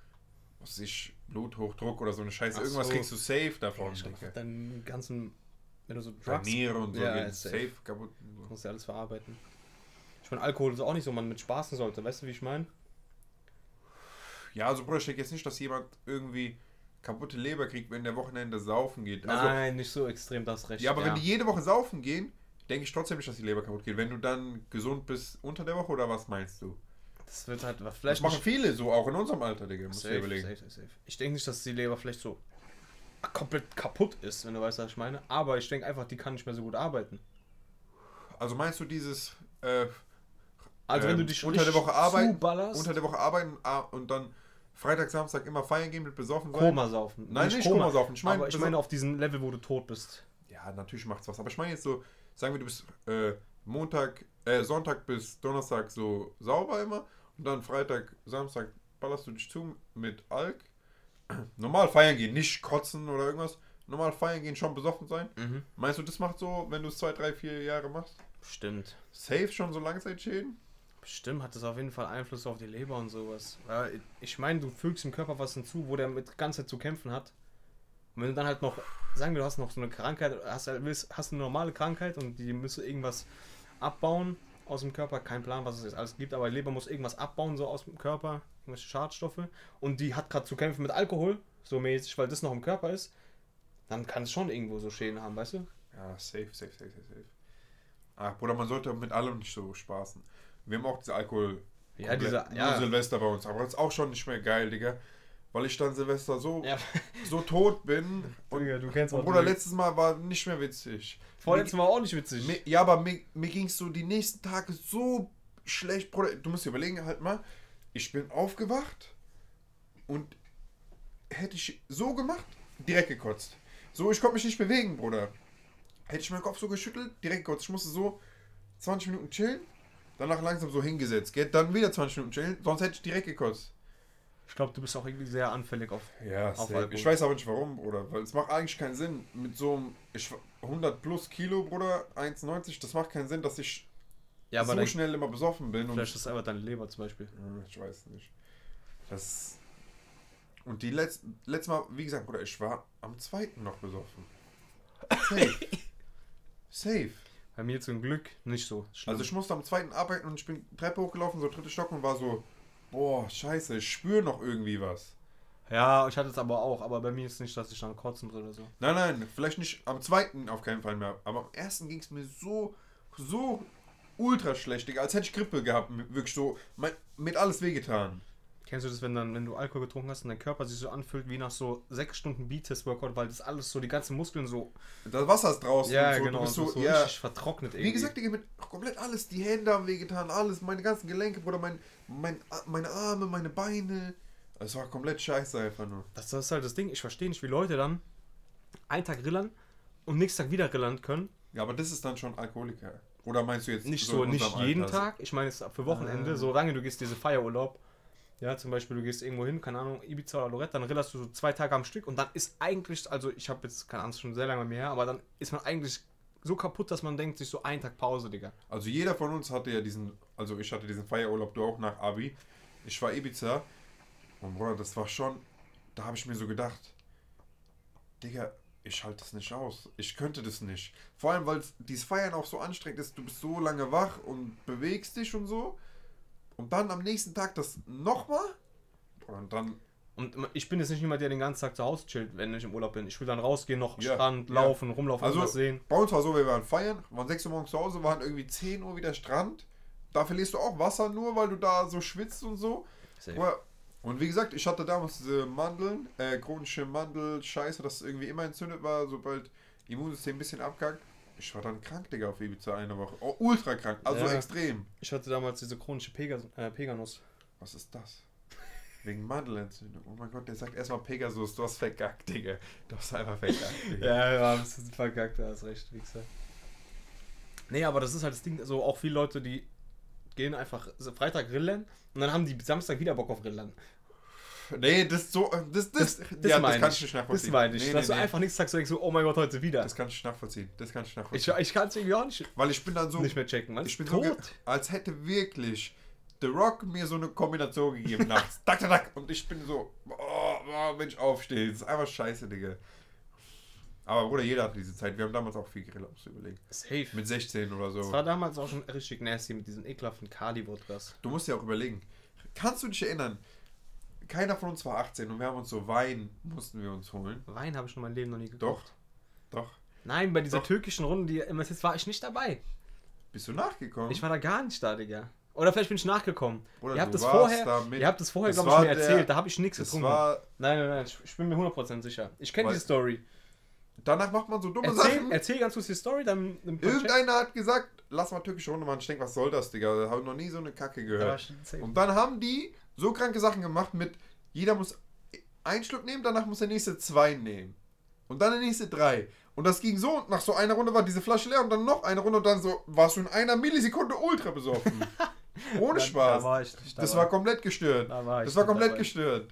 was weiß ich, Bluthochdruck oder so eine Scheiße. Ach Irgendwas so. kriegst du safe davon, glaub, Digga. deinen ganzen, wenn du so Drugs Niere und so Ja, geht ist safe. safe. kaputt. musst du ja alles verarbeiten. Ich meine, Alkohol ist auch nicht so, man mit spaßen sollte, weißt du, wie ich meine? Ja, also Bruder, ich denke jetzt nicht, dass jemand irgendwie kaputte Leber kriegt, wenn der Wochenende saufen geht. Also, Nein, nicht so extrem, das recht. ja, aber wenn die jede Woche saufen gehen, denke ich trotzdem nicht, dass die Leber kaputt geht. Wenn du dann gesund bist unter der Woche oder was meinst du? Das wird halt Das vielleicht machen viele so, auch in unserem Alter, Digga. Musst safe, überlegen. safe, safe. Ich denke nicht, dass die Leber vielleicht so komplett kaputt ist, wenn du weißt, was ich meine. Aber ich denke einfach, die kann nicht mehr so gut arbeiten. Also meinst du dieses äh, Also wenn Ähm, du dich unter der Woche arbeiten- zuballerst, unter der Woche arbeiten ah, und dann Freitag, Samstag immer feiern gehen mit besoffen sein? Koma saufen. Nein, nicht Koma saufen. Ich meine, aber ich meine auf diesem Level, wo du tot bist. Ja, natürlich macht's was. Aber ich meine jetzt so, sagen wir, du bist äh, Montag, äh, Sonntag bis Donnerstag so sauber immer und dann Freitag, Samstag ballerst du dich zu mit Alk. [CLEARS THROAT] Normal feiern gehen, nicht kotzen oder irgendwas. Normal feiern gehen, schon besoffen sein. Mhm. Meinst du, das macht so, wenn du es zwei, drei, vier Jahre machst? Stimmt. Safe schon so Langzeitschäden? Bestimmt hat das auf jeden Fall Einfluss auf die Leber und sowas. Ich meine, du fügst dem Körper was hinzu, wo der mit ganze Zeit zu kämpfen hat. Und wenn du dann halt noch, sagen wir, du hast noch so eine Krankheit, hast, willst, hast eine normale Krankheit und die müsste irgendwas abbauen aus dem Körper, kein Plan, was es jetzt alles gibt, aber die Leber muss irgendwas abbauen, so aus dem Körper, irgendwelche Schadstoffe. Und die hat gerade zu kämpfen mit Alkohol, so mäßig, weil das noch im Körper ist. Dann kann es schon irgendwo so Schäden haben, weißt du? Ja, safe, safe, safe, safe, safe. Ach, Bruder, man sollte mit allem nicht so spaßen. Wir haben auch diese Alkohol. Ja, dieser, ja, Silvester bei uns. Aber das ist auch schon nicht mehr geil, Digga. Weil ich dann Silvester so, ja. [LAUGHS] so tot bin. [LAUGHS] Und, Digga, du kennst und auch Bruder, letztes Mal war nicht mehr witzig. Vorletztes Mal auch nicht witzig. Mir, ja, aber mir, mir ging es so die nächsten Tage so schlecht, Bruder. Du musst dir überlegen, halt mal. Ich bin aufgewacht und hätte ich so gemacht, direkt gekotzt. So, ich konnte mich nicht bewegen, Bruder. Hätte ich meinen Kopf so geschüttelt, direkt gekotzt. Ich musste so 20 Minuten chillen, danach langsam so hingesetzt, gell? dann wieder 20 Minuten chillen, sonst hätte ich direkt gekotzt. Ich glaube, du bist auch irgendwie sehr anfällig auf. Ja, Auf. Alkohol. ich weiß aber nicht warum, Bruder, weil es macht eigentlich keinen Sinn. Mit so einem ich, 100 plus Kilo, Bruder, 1,90, das macht keinen Sinn, dass ich Ja, so dann, schnell immer besoffen bin. Und vielleicht ist es einfach deine Leber zum Beispiel. Ich weiß nicht. Das. Und die letzte, letzte Mal, wie gesagt, Bruder, ich war am zweiten noch besoffen. Safe. [LAUGHS] Safe. Bei mir zum Glück nicht so schlimm. Also ich musste am zweiten arbeiten und ich bin Treppe hochgelaufen, so dritte Stock und war so, boah, scheiße, ich spüre noch irgendwie was. ja, ich hatte es aber auch, aber bei mir ist nicht, dass ich dann kotzen muss oder so. Nein, nein, vielleicht nicht am zweiten auf keinen Fall mehr, aber am ersten ging es mir so, so ultra schlecht, Digga, als hätte ich Grippe gehabt, wirklich so, mein, mit alles wehgetan. Kennst du das, wenn dann, wenn du Alkohol getrunken hast und dein Körper sich so anfühlt wie nach so sechs Stunden Beat-Test-Workout, weil das alles so, die ganzen Muskeln so, Das Wasser ist draußen und so, du bist so, so ja, richtig vertrocknet irgendwie. Wie gesagt, Digga, mit komplett alles. Die Hände haben wehgetan, alles. Meine ganzen Gelenke, Bruder, mein, mein, meine Arme, meine Beine. Es war komplett scheiße einfach nur. das, das ist halt das Ding, ich verstehe nicht, wie Leute dann einen Tag rillern und nächsten Tag wieder rillern können. Ja, aber das ist dann schon Alkoholiker. Oder meinst du jetzt Nicht in so, nicht jeden Alter? Tag, ich meine es für Wochenende, Ah. so lange du gehst diese Feierurlaub. Ja, zum Beispiel, du gehst irgendwo hin, keine Ahnung, Ibiza oder Lorette, dann rillerst du so zwei Tage am Stück und dann ist eigentlich, also ich habe jetzt, keine Ahnung, schon sehr lange bei mir her, aber dann ist man eigentlich so kaputt, dass man denkt, sich so einen Tag Pause, Digga. Also jeder von uns hatte ja diesen, also ich hatte diesen Feierurlaub, du auch nach Abi. Ich war Ibiza. Und Bruder, das war schon, da habe ich mir so gedacht, Digga, ich halte das nicht aus. Ich könnte das nicht. Vor allem, weil dieses Feiern auch so anstrengend ist. Du bist so lange wach und bewegst dich und so. Und dann am nächsten Tag das nochmal. Und dann, Und ich bin jetzt nicht jemand, der den ganzen Tag zu Hause chillt, wenn ich im Urlaub bin. Ich will dann rausgehen, noch Ja, Strand, ja. laufen, rumlaufen, Also- was sehen. bei uns war so, wir waren feiern, waren 6 Uhr morgens zu Hause, waren irgendwie 10 Uhr wieder Strand. Da verlierst du auch Wasser nur, weil du da so schwitzt und so. Bruder, Und wie gesagt, ich hatte damals diese Mandeln, äh, chronische Mandel-Scheiße, das irgendwie immer entzündet war, sobald Immunsystem ein bisschen abkackt. Ich war dann krank, Digga, auf Ibiza eine Woche. Oh, ultra krank, also Ja. extrem. Ich hatte damals diese chronische Pegas äh, Peganus. Was ist das? Wegen Mandelentzündung. Oh mein Gott, der sagt erstmal Pegasus, du hast verkackt, Digga. Du hast einfach verkackt, Digga. Ja, ja, das ist verkackt, da hast recht, wie gesagt. Nee, aber das ist halt das Ding, so auch viele Leute, die gehen einfach Freitag rillen und dann haben die Samstag wieder Bock auf Rillen. Nee, das so, das, das, Das, das ja, meine kann ich. ich nicht Das nachvollziehen. meine ich. Nee, dass nee, du nee. einfach nichts sagst, du denkst so, oh mein Gott, heute wieder. Das kann ich nachvollziehen. Das kann ich ich nachvollziehen. ich kann es irgendwie auch nicht, Weil ich bin dann so, nicht mehr checken. Man ich bin so, tot. als hätte wirklich The Rock mir so eine Kombination gegeben nachts. [LAUGHS] tak, tak, tak. Und ich bin so, oh, oh, wenn ich aufstehe. Das ist einfach scheiße, Digga. Aber Bruder, jeder hatte diese Zeit. Wir haben damals auch viel du überlegen. Safe. Mit 16 oder Das so. war damals auch schon richtig nasty mit diesen ekelhaften Kali-Wodkas. Du musst dir auch überlegen. Kannst du dich erinnern? Keiner von uns war 18 und wir haben uns so Wein, mussten wir uns holen. Wein habe ich schon mein Leben noch nie Doch, gekocht. doch. Nein, bei dieser Doch. türkischen Runde, die immer ist, war ich nicht dabei. Bist du nachgekommen? Ich war da gar nicht da, Digga. Oder vielleicht bin ich nachgekommen. Bruder, ihr habt du das warst vorher, da mit- ihr habt das vorher, glaube ich, mir der- erzählt. Da habe ich nichts getrunken. war, Nein, nein, nein, ich, ich bin mir 100% sicher. Ich kenne Weil- die Story. danach macht man so dumme Erzähl, Sachen. erzähl ganz kurz die Story, dann dann- Irgendeiner hat gesagt, lass mal türkische Runde machen. Ich denke, was soll das, Digga? Da habe ich noch nie so eine Kacke gehört. ich. Und dann haben die so kranke Sachen gemacht mit, jeder muss einen Schluck nehmen, danach muss der nächste zwei nehmen. Und dann der nächste drei. Und das ging so, nach so einer Runde war diese Flasche leer und dann noch eine Runde und dann so, warst du in einer Millisekunde ultra besoffen. [LAUGHS] Ohne Spaß. Da war ich nicht das war komplett gestört. Da war ich Das war komplett dabei. gestört.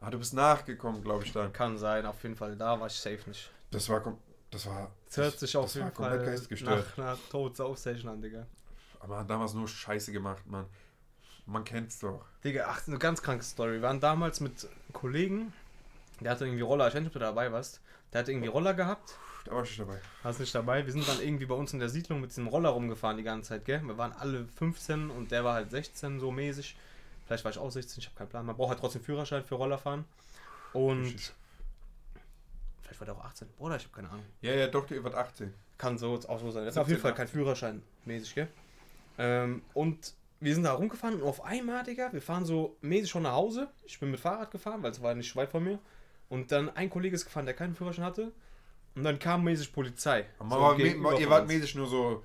Ah, du bist nachgekommen, glaube ich dann. Kann sein, auf jeden Fall. Da war ich safe nicht. Das war, das war, Das hört sich auf das jeden war komplett Fall nach einer Todsaufsession an, Digga. Aber man hat damals nur Scheiße gemacht, Mann. Man kennt's doch. Digga, ach, eine ganz kranke Story. Wir waren damals mit einem Kollegen, der hatte irgendwie Roller, ich weiß nicht, ob du dabei warst. Der hatte irgendwie Roller gehabt, Da war ich dabei. warst nicht dabei. Wir sind dann irgendwie bei uns in der Siedlung mit diesem Roller rumgefahren die ganze Zeit, gell? Wir waren alle 15 und der war halt 16 so mäßig. Vielleicht war ich auch 16, ich habe keinen Plan. Man braucht halt trotzdem Führerschein für Roller fahren. Und vielleicht war der auch 18. Oder ich habe keine Ahnung. Ja, ja, doch, ihr wart 18. Kann so auch so sein. Das ist 17, auf jeden Fall 18. kein Führerschein mäßig, gell? Ähm, und wir sind da rumgefahren und auf einmal, Digga, wir fahren so mäßig schon nach Hause. Ich bin mit Fahrrad gefahren, weil es war nicht weit von mir. Und dann ein Kollege ist gefahren, der keinen Führerschein hatte. Und dann kam mäßig Polizei. Aber So gegenüber ihr wart mäßig nur so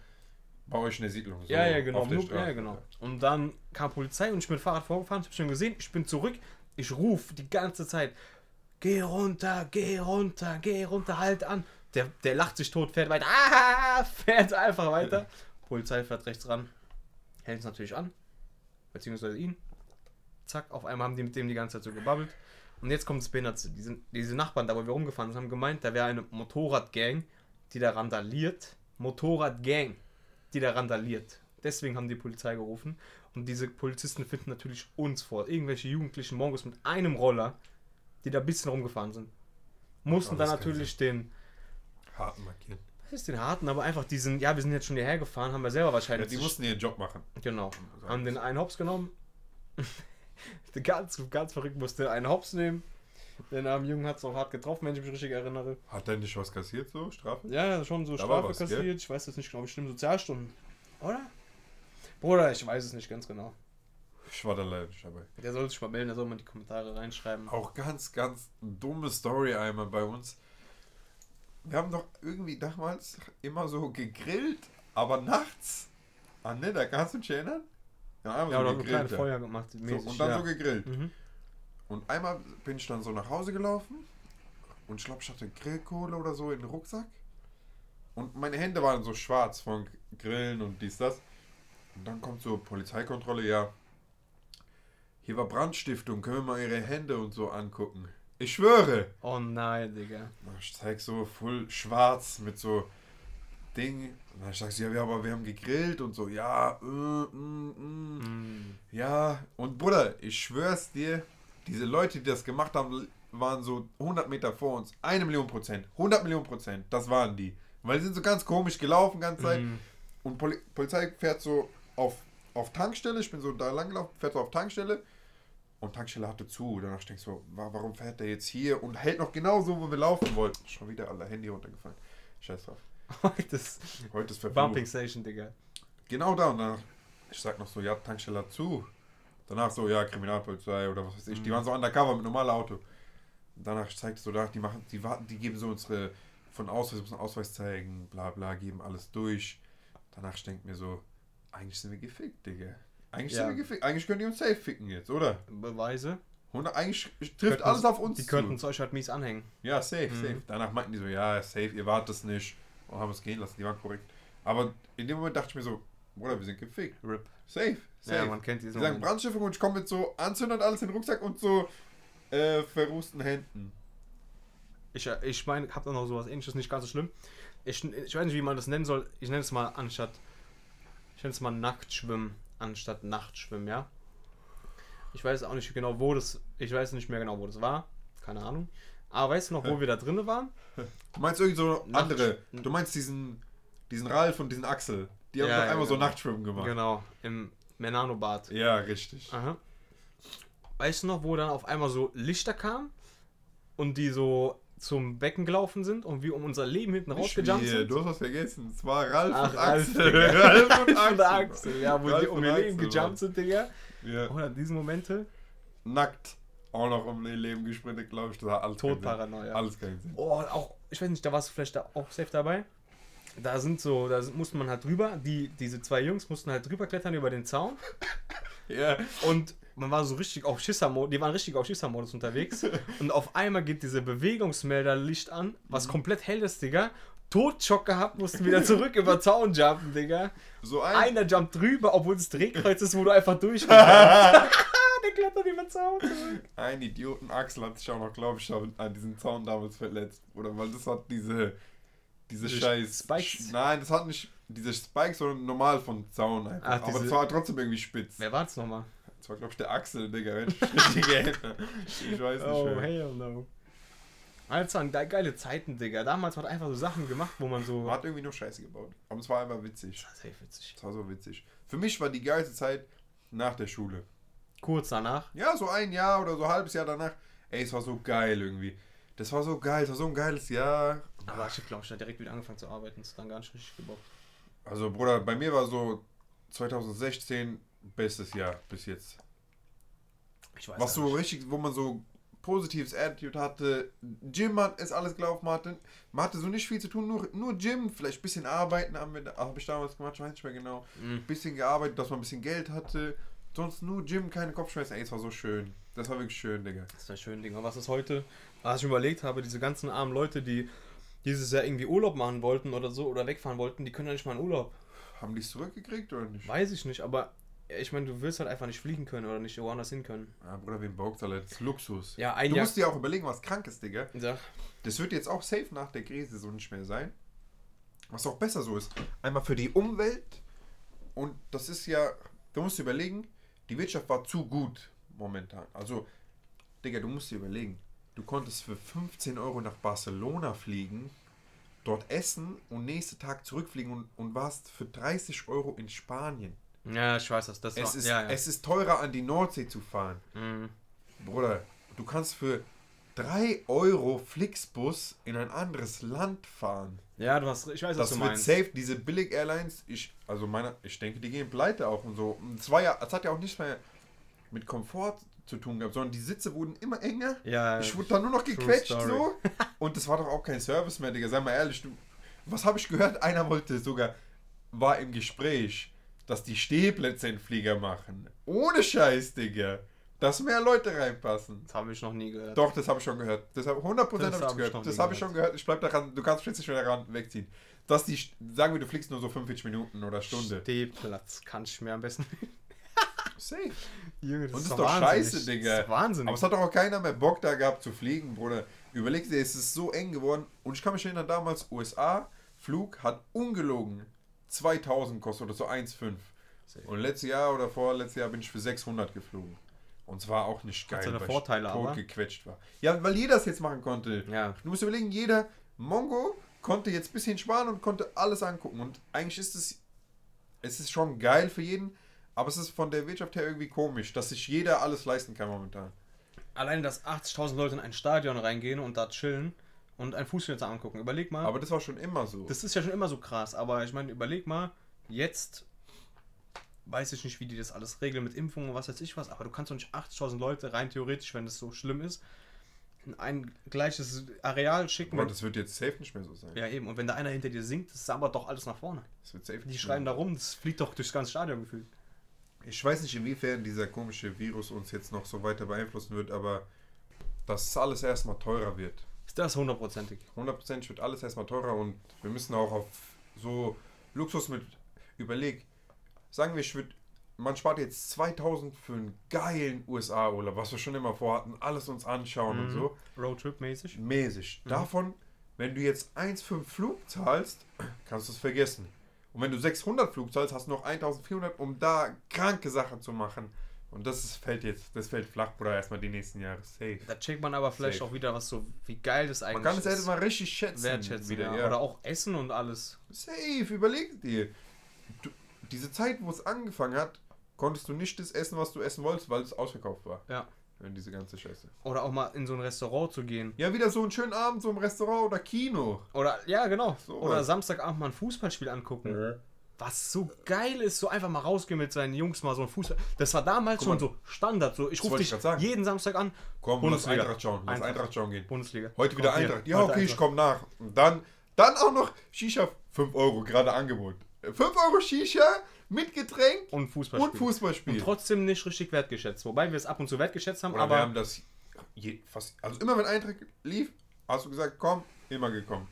bei euch in der Siedlung. So Ja, ja, genau. Nur, ja, genau. Und dann kam Polizei und ich bin mit Fahrrad vorgefahren, ich habe schon gesehen, ich bin zurück, ich rufe die ganze Zeit, geh runter, geh runter, geh runter, halt an. Der, der lacht sich tot, fährt weiter, [LAUGHS] ah, fährt einfach weiter. Polizei fährt rechts ran, hält es natürlich an, beziehungsweise ihn. Zack, auf einmal haben die mit dem die ganze Zeit so gebabbelt. Und jetzt kommt das Behinderte. Diese, diese Nachbarn, da wo wir rumgefahren sind, haben gemeint, da wäre eine Motorradgang, die da randaliert. Motorradgang, die da randaliert. Deswegen haben die Polizei gerufen. Und diese Polizisten finden natürlich uns vor. Irgendwelche jugendlichen Mongos mit einem Roller, die da ein bisschen rumgefahren sind. Mussten Oh, dann natürlich den, Harten markieren. Ist den harten, aber einfach diesen, ja, wir sind jetzt schon hierher gefahren, haben wir selber Ja, wahrscheinlich. die sich- mussten ihren Job machen. Genau. Haben den einen Hops genommen. [LAUGHS] ganz, ganz verrückt musste einen Hops nehmen. Den armen Jungen hat es auch hart getroffen, wenn ich mich richtig erinnere. Hat der nicht was kassiert, so? Strafe? Ja, ja, schon so Da Strafe was, kassiert. gell? Ich weiß jetzt nicht genau, bestimmt Sozialstunden. Oder? Bruder, ich weiß es nicht ganz genau. Ich war da leider nicht dabei. Der soll sich mal melden, der soll mal in die Kommentare reinschreiben. Auch ganz, ganz dumme Story einmal bei uns. Wir haben doch irgendwie damals immer so gegrillt, aber nachts. Ah ne, da kannst du dich erinnern? Ja, Ja, oder so kleine. Feuer gemacht. So, mäßig, und dann ja. so gegrillt. Mhm. Und einmal bin ich dann so nach Hause gelaufen und ich glaube, ich hatte Grillkohle oder so in den Rucksack. Und meine Hände waren so schwarz von Grillen und dies, das. Und dann kommt so Polizeikontrolle, ja. Hier war Brandstiftung, können wir mal ihre Hände und so angucken. Ich schwöre. Oh nein, Digga. Ich zeig so voll schwarz mit so Ding. Und dann sagst du, ja, wir- aber wir haben gegrillt und so, ja, äh, mm, mm. Mm. Ja, und Bruder, ich schwör's dir, diese Leute, die das gemacht haben, waren so 100 Meter vor uns. Eine Million Prozent. 100 Millionen Prozent. Das waren die. Weil die sind so ganz komisch gelaufen, ganze Zeit. Mhm. Und Poli Polizei fährt so auf, auf Tankstelle. Ich bin so da lang gelaufen, fährt so auf Tankstelle. Und Tankstelle hatte zu. Danach denkst du, wa- warum fährt der jetzt hier und hält noch genau so, wo wir laufen wollten. Schon wieder alle Handy runtergefallen. Scheiß drauf. [LAUGHS] Heute ist Heute ist verflucht. Bumping Station, Digga. Genau da und danach, ich sag noch so, ja, Tankstelle hat zu. Danach so, ja, Kriminalpolizei oder was weiß ich. Die Mhm. waren so undercover mit normalem Auto. Danach zeigt es so, danach, die machen, die warten, die geben so unsere von Ausweis, müssen Ausweis zeigen, bla bla, geben alles durch. Danach denkt mir so, eigentlich sind wir gefickt, Digga. Eigentlich Ja. sind wir gefickt. Eigentlich können die uns safe ficken jetzt, oder? Beweise. 100, eigentlich trifft alles auf uns Die könnten es euch halt mies anhängen. Ja, safe, Mhm. safe. Danach meinten die so, ja, safe, ihr wart es nicht. Und haben es gehen lassen, die waren korrekt. Aber in dem Moment dachte ich mir so, Bruder, wir sind gefickt. RIP. Safe, safe. Ja, man kennt diesen die sagen Moment. Brandstiftung und ich komme mit so Anzünder und alles in den Rucksack und so äh, verrußten Händen. Ich, äh, ich meine, hab da noch sowas ähnliches, nicht ganz so schlimm. Ich, ich weiß nicht, wie man das nennen soll. Ich nenne es mal anstatt. Ich nenne es mal Nacktschwimmen anstatt Nachtschwimmen, ja. Ich weiß auch nicht genau, wo das. Ich weiß nicht mehr genau, wo das war. Keine Ahnung. Aber weißt du noch, wo wir da drinnen waren? Du meinst irgendwie so Nacht- andere. Du meinst diesen, diesen Ralf und diesen Axel. Die haben Ja, doch ja, einmal so genau. Nachtschwimmen gemacht. Genau, im Menano-Bad. Ja, richtig. Aha. Weißt du noch, wo dann auf einmal so Lichter kamen und die so zum Becken gelaufen sind und wir um unser Leben hinten rausgejumpt sind. Du hast was vergessen. Es war Ralf Ach, und Axel. [LAUGHS] Ralf und Und Axel. Axel, ja, wo Ralf die um und ihr Leben Axel, gejumpt sind, Digga. Ja. Oder diese Momente, Nackt. Auch noch um ihr Leben gesprintet, glaube ich. Das hat alles. Todparanoia. Alles keinen Sinn. Oh, auch, ich weiß nicht, da warst du vielleicht auch safe dabei. Da sind so, da musste man halt drüber, die, diese zwei Jungs mussten halt drüber klettern über den Zaun [LAUGHS] Ja. und man war so richtig auf Schissermodus, die waren richtig auf Schissermodus unterwegs [LAUGHS] und auf einmal geht diese Bewegungsmelderlicht an, was komplett hell ist, Digga. Todschock gehabt, mussten wieder zurück über Zaun jumpen, Digga. So ein. Einer jumpt drüber, obwohl es Drehkreuz ist, wo du einfach durchgegangen [LAUGHS] [LAUGHS] Der klettert über Zaun zurück. Ein Idioten Axel hat sich auch noch, glaube ich, an diesem Zaun damals verletzt. Oder weil das hat diese. Diese Diese scheiß. Spikes? Nein, das hat nicht diese Spikes, sondern normal von Zaun einfach. Ach, Aber das war trotzdem irgendwie spitz. Wer war das nochmal? Das war, glaube ich, der Axel, Digga. wenn [LAUGHS] ich weiß nicht Oh, mehr. hell no. Alter, waren ge- geile Zeiten, Digga. Damals hat einfach so Sachen gemacht, wo man so. Man hat irgendwie nur Scheiße gebaut. Aber es war einfach witzig. Safe witzig. Es war so witzig. Für mich war die geilste Zeit nach der Schule. Kurz danach. Ja, so ein Jahr oder so ein halbes Jahr danach. Ey, es war so geil irgendwie. Das war so geil, es war so ein geiles Jahr. Aber ich glaube ich, da direkt wieder angefangen zu arbeiten. Das ist dann gar nicht richtig gebockt. Also, Bruder, bei mir war so 2016 bestes Jahr bis jetzt. Ich weiß Was so richtig, wo man so positives Attitude hatte. Gym hat ist alles gelaufen, hatte, man hatte so nicht viel zu tun, nur, nur Gym, vielleicht ein bisschen arbeiten haben wir, da- hab ich damals gemacht, ich weiß nicht mehr genau. Mhm. Ein bisschen gearbeitet, dass man ein bisschen Geld hatte. Sonst nur Gym, keine Kopfschmerzen. Ey, es war so schön. Das war wirklich schön, Digga. Das wäre schön, Digga. Was ist heute? Was ich überlegt habe, diese ganzen armen Leute, die dieses Jahr irgendwie Urlaub machen wollten oder so oder wegfahren wollten, die können ja nicht mal in Urlaub. Haben die es zurückgekriegt oder nicht? Weiß ich nicht, aber ich meine, du willst halt einfach nicht fliegen können oder nicht woanders hin können. Ja, Bruder, wem bockt das? Das ist Luxus. Ja, ein Du Jahr. musst dir auch überlegen, was krank ist, Digga. Ja. Das wird jetzt auch safe nach der Krise so nicht mehr sein. Was auch besser so ist. Einmal für die Umwelt. Und das ist ja, du musst dir überlegen, die Wirtschaft war zu gut momentan. Also, Digga, du musst dir überlegen, du konntest für 15 Euro nach Barcelona fliegen, dort essen und nächsten Tag zurückfliegen und, und warst für 30 Euro in Spanien. Ja, ich weiß das. das Es war, ist, ja, ja. es ist teurer, an die Nordsee zu fahren. Mhm. Bruder, du kannst für 3 Euro Flixbus in ein anderes Land fahren. ja, du hast, ich weiß, was Das du wird meinst. safe, diese Billig-Airlines, ich, also meine, ich denke, die gehen pleite auch und so. Es war ja, es hat ja auch nicht mehr mit Komfort zu tun gehabt, sondern die Sitze wurden immer enger. Ja, Ich wurde da nur noch gequetscht story. so. [LAUGHS] Und das war doch auch kein Service mehr, Digga. Sei mal ehrlich, du, was habe ich gehört? Einer wollte sogar, war im Gespräch, dass die Stehplätze in Flieger machen. Ohne Scheiß, Digga. Dass mehr Leute reinpassen. das habe ich noch nie gehört. Doch, das habe ich schon gehört. Das habe 100% Das habe ich hab ich gehört. noch Das habe ich schon gehört. Ich bleib daran, du kannst nicht mehr daran wegziehen. Dass die, sagen wir, du fliegst nur so 45 Minuten oder Stunde. Stehplatz kann ich mir am besten. [LAUGHS] Safe. Junge, Und das ist doch scheiße, Das Digga. ist Wahnsinn. Aber es hat doch auch keiner mehr Bock da gehabt zu fliegen, Bruder. Überleg dir, es ist so eng geworden. Und ich kann mich erinnern, damals USA, Flug hat ungelogen 2000 kostet oder so 1,5. Und letztes Jahr oder vorletztes Jahr bin ich für 600 geflogen. Und es war auch nicht geil, weil Vorteile, ich aber. totgequetscht war. Ja, weil jeder es jetzt machen konnte. Ja. Du musst überlegen, jeder Mongo konnte jetzt ein bisschen sparen und konnte alles angucken. Und eigentlich ist es, es ist schon geil für jeden, aber es ist von der Wirtschaft her irgendwie komisch, dass sich jeder alles leisten kann momentan. Allein, dass 80.000 Leute in ein Stadion reingehen und da chillen und ein Fußballspieler angucken. Überleg mal. Aber das war schon immer so. Das ist ja schon immer so krass, aber ich meine, überleg mal, jetzt weiß ich nicht, wie die das alles regeln mit Impfungen und was weiß ich was, aber du kannst doch nicht 80.000 Leute rein theoretisch, wenn das so schlimm ist, in ein gleiches Areal schicken. aber das wird jetzt safe nicht mehr so sein. ja, eben. Und wenn da einer hinter dir singt, das aber doch alles nach vorne. Das wird safe Die schreien da rum, das fliegt doch durchs ganze Stadion gefühlt. Ich weiß nicht, inwiefern dieser komische Virus uns jetzt noch so weiter beeinflussen wird, aber dass alles erstmal teurer wird. Ist das hundertprozentig? 100% wird alles erstmal teurer und wir müssen auch auf so Luxus mit überleg. Sagen wir, ich würd, man spart jetzt 2000 für einen geilen USA-Urlaub, was wir schon immer vorhatten, alles uns anschauen und Mhm. so. Roadtrip-mäßig? Mäßig. Mhm. Davon, wenn du jetzt 1,5 Flug zahlst, [CLEARS THROAT] kannst du es vergessen. Und wenn du 600 Flug zahlst, hast du noch 1400, um da kranke Sachen zu machen. Und das ist, fällt jetzt, das fällt flach, Bruder, erstmal die nächsten Jahre. Safe. Da checkt man aber vielleicht Safe. auch wieder, was so, wie geil das eigentlich Man kann es ist. erst mal richtig schätzen. wertschätzen. wieder, ja. ja. Oder auch Essen und alles. Safe, überleg dir. Du, diese Zeit, wo es angefangen hat, konntest du nicht das essen, was du essen wolltest, weil es ausverkauft war. Ja. Wenn diese ganze Scheiße. Oder auch mal in so ein Restaurant zu gehen. Ja, wieder so einen schönen Abend, so im Restaurant oder Kino. Oder, ja, genau. So Oder. Samstagabend mal ein Fußballspiel angucken. Was so geil ist, so einfach mal rausgehen mit seinen Jungs, mal so ein Fußball. Das war damals Guck schon mal. so Standard. So, ich rufe ich dich jeden Samstag an. Komm, Bundesliga. lass Eintracht schauen. Lass Eintracht. Eintracht schauen gehen. Bundesliga. Heute wieder hier. Eintracht. Ja, Heute okay, ich Eintracht. komme nach. Und dann, dann auch noch Shisha. 5 Euro, gerade Angebot. 5 Euro Shisha mit Getränk Und Fußballspiel. und Fußballspiel. Und trotzdem nicht richtig wertgeschätzt. Wobei wir es ab und zu wertgeschätzt haben, Oder aber wir haben das je, fast. Also immer wenn Eintracht lief, hast du gesagt, komm, immer gekommen.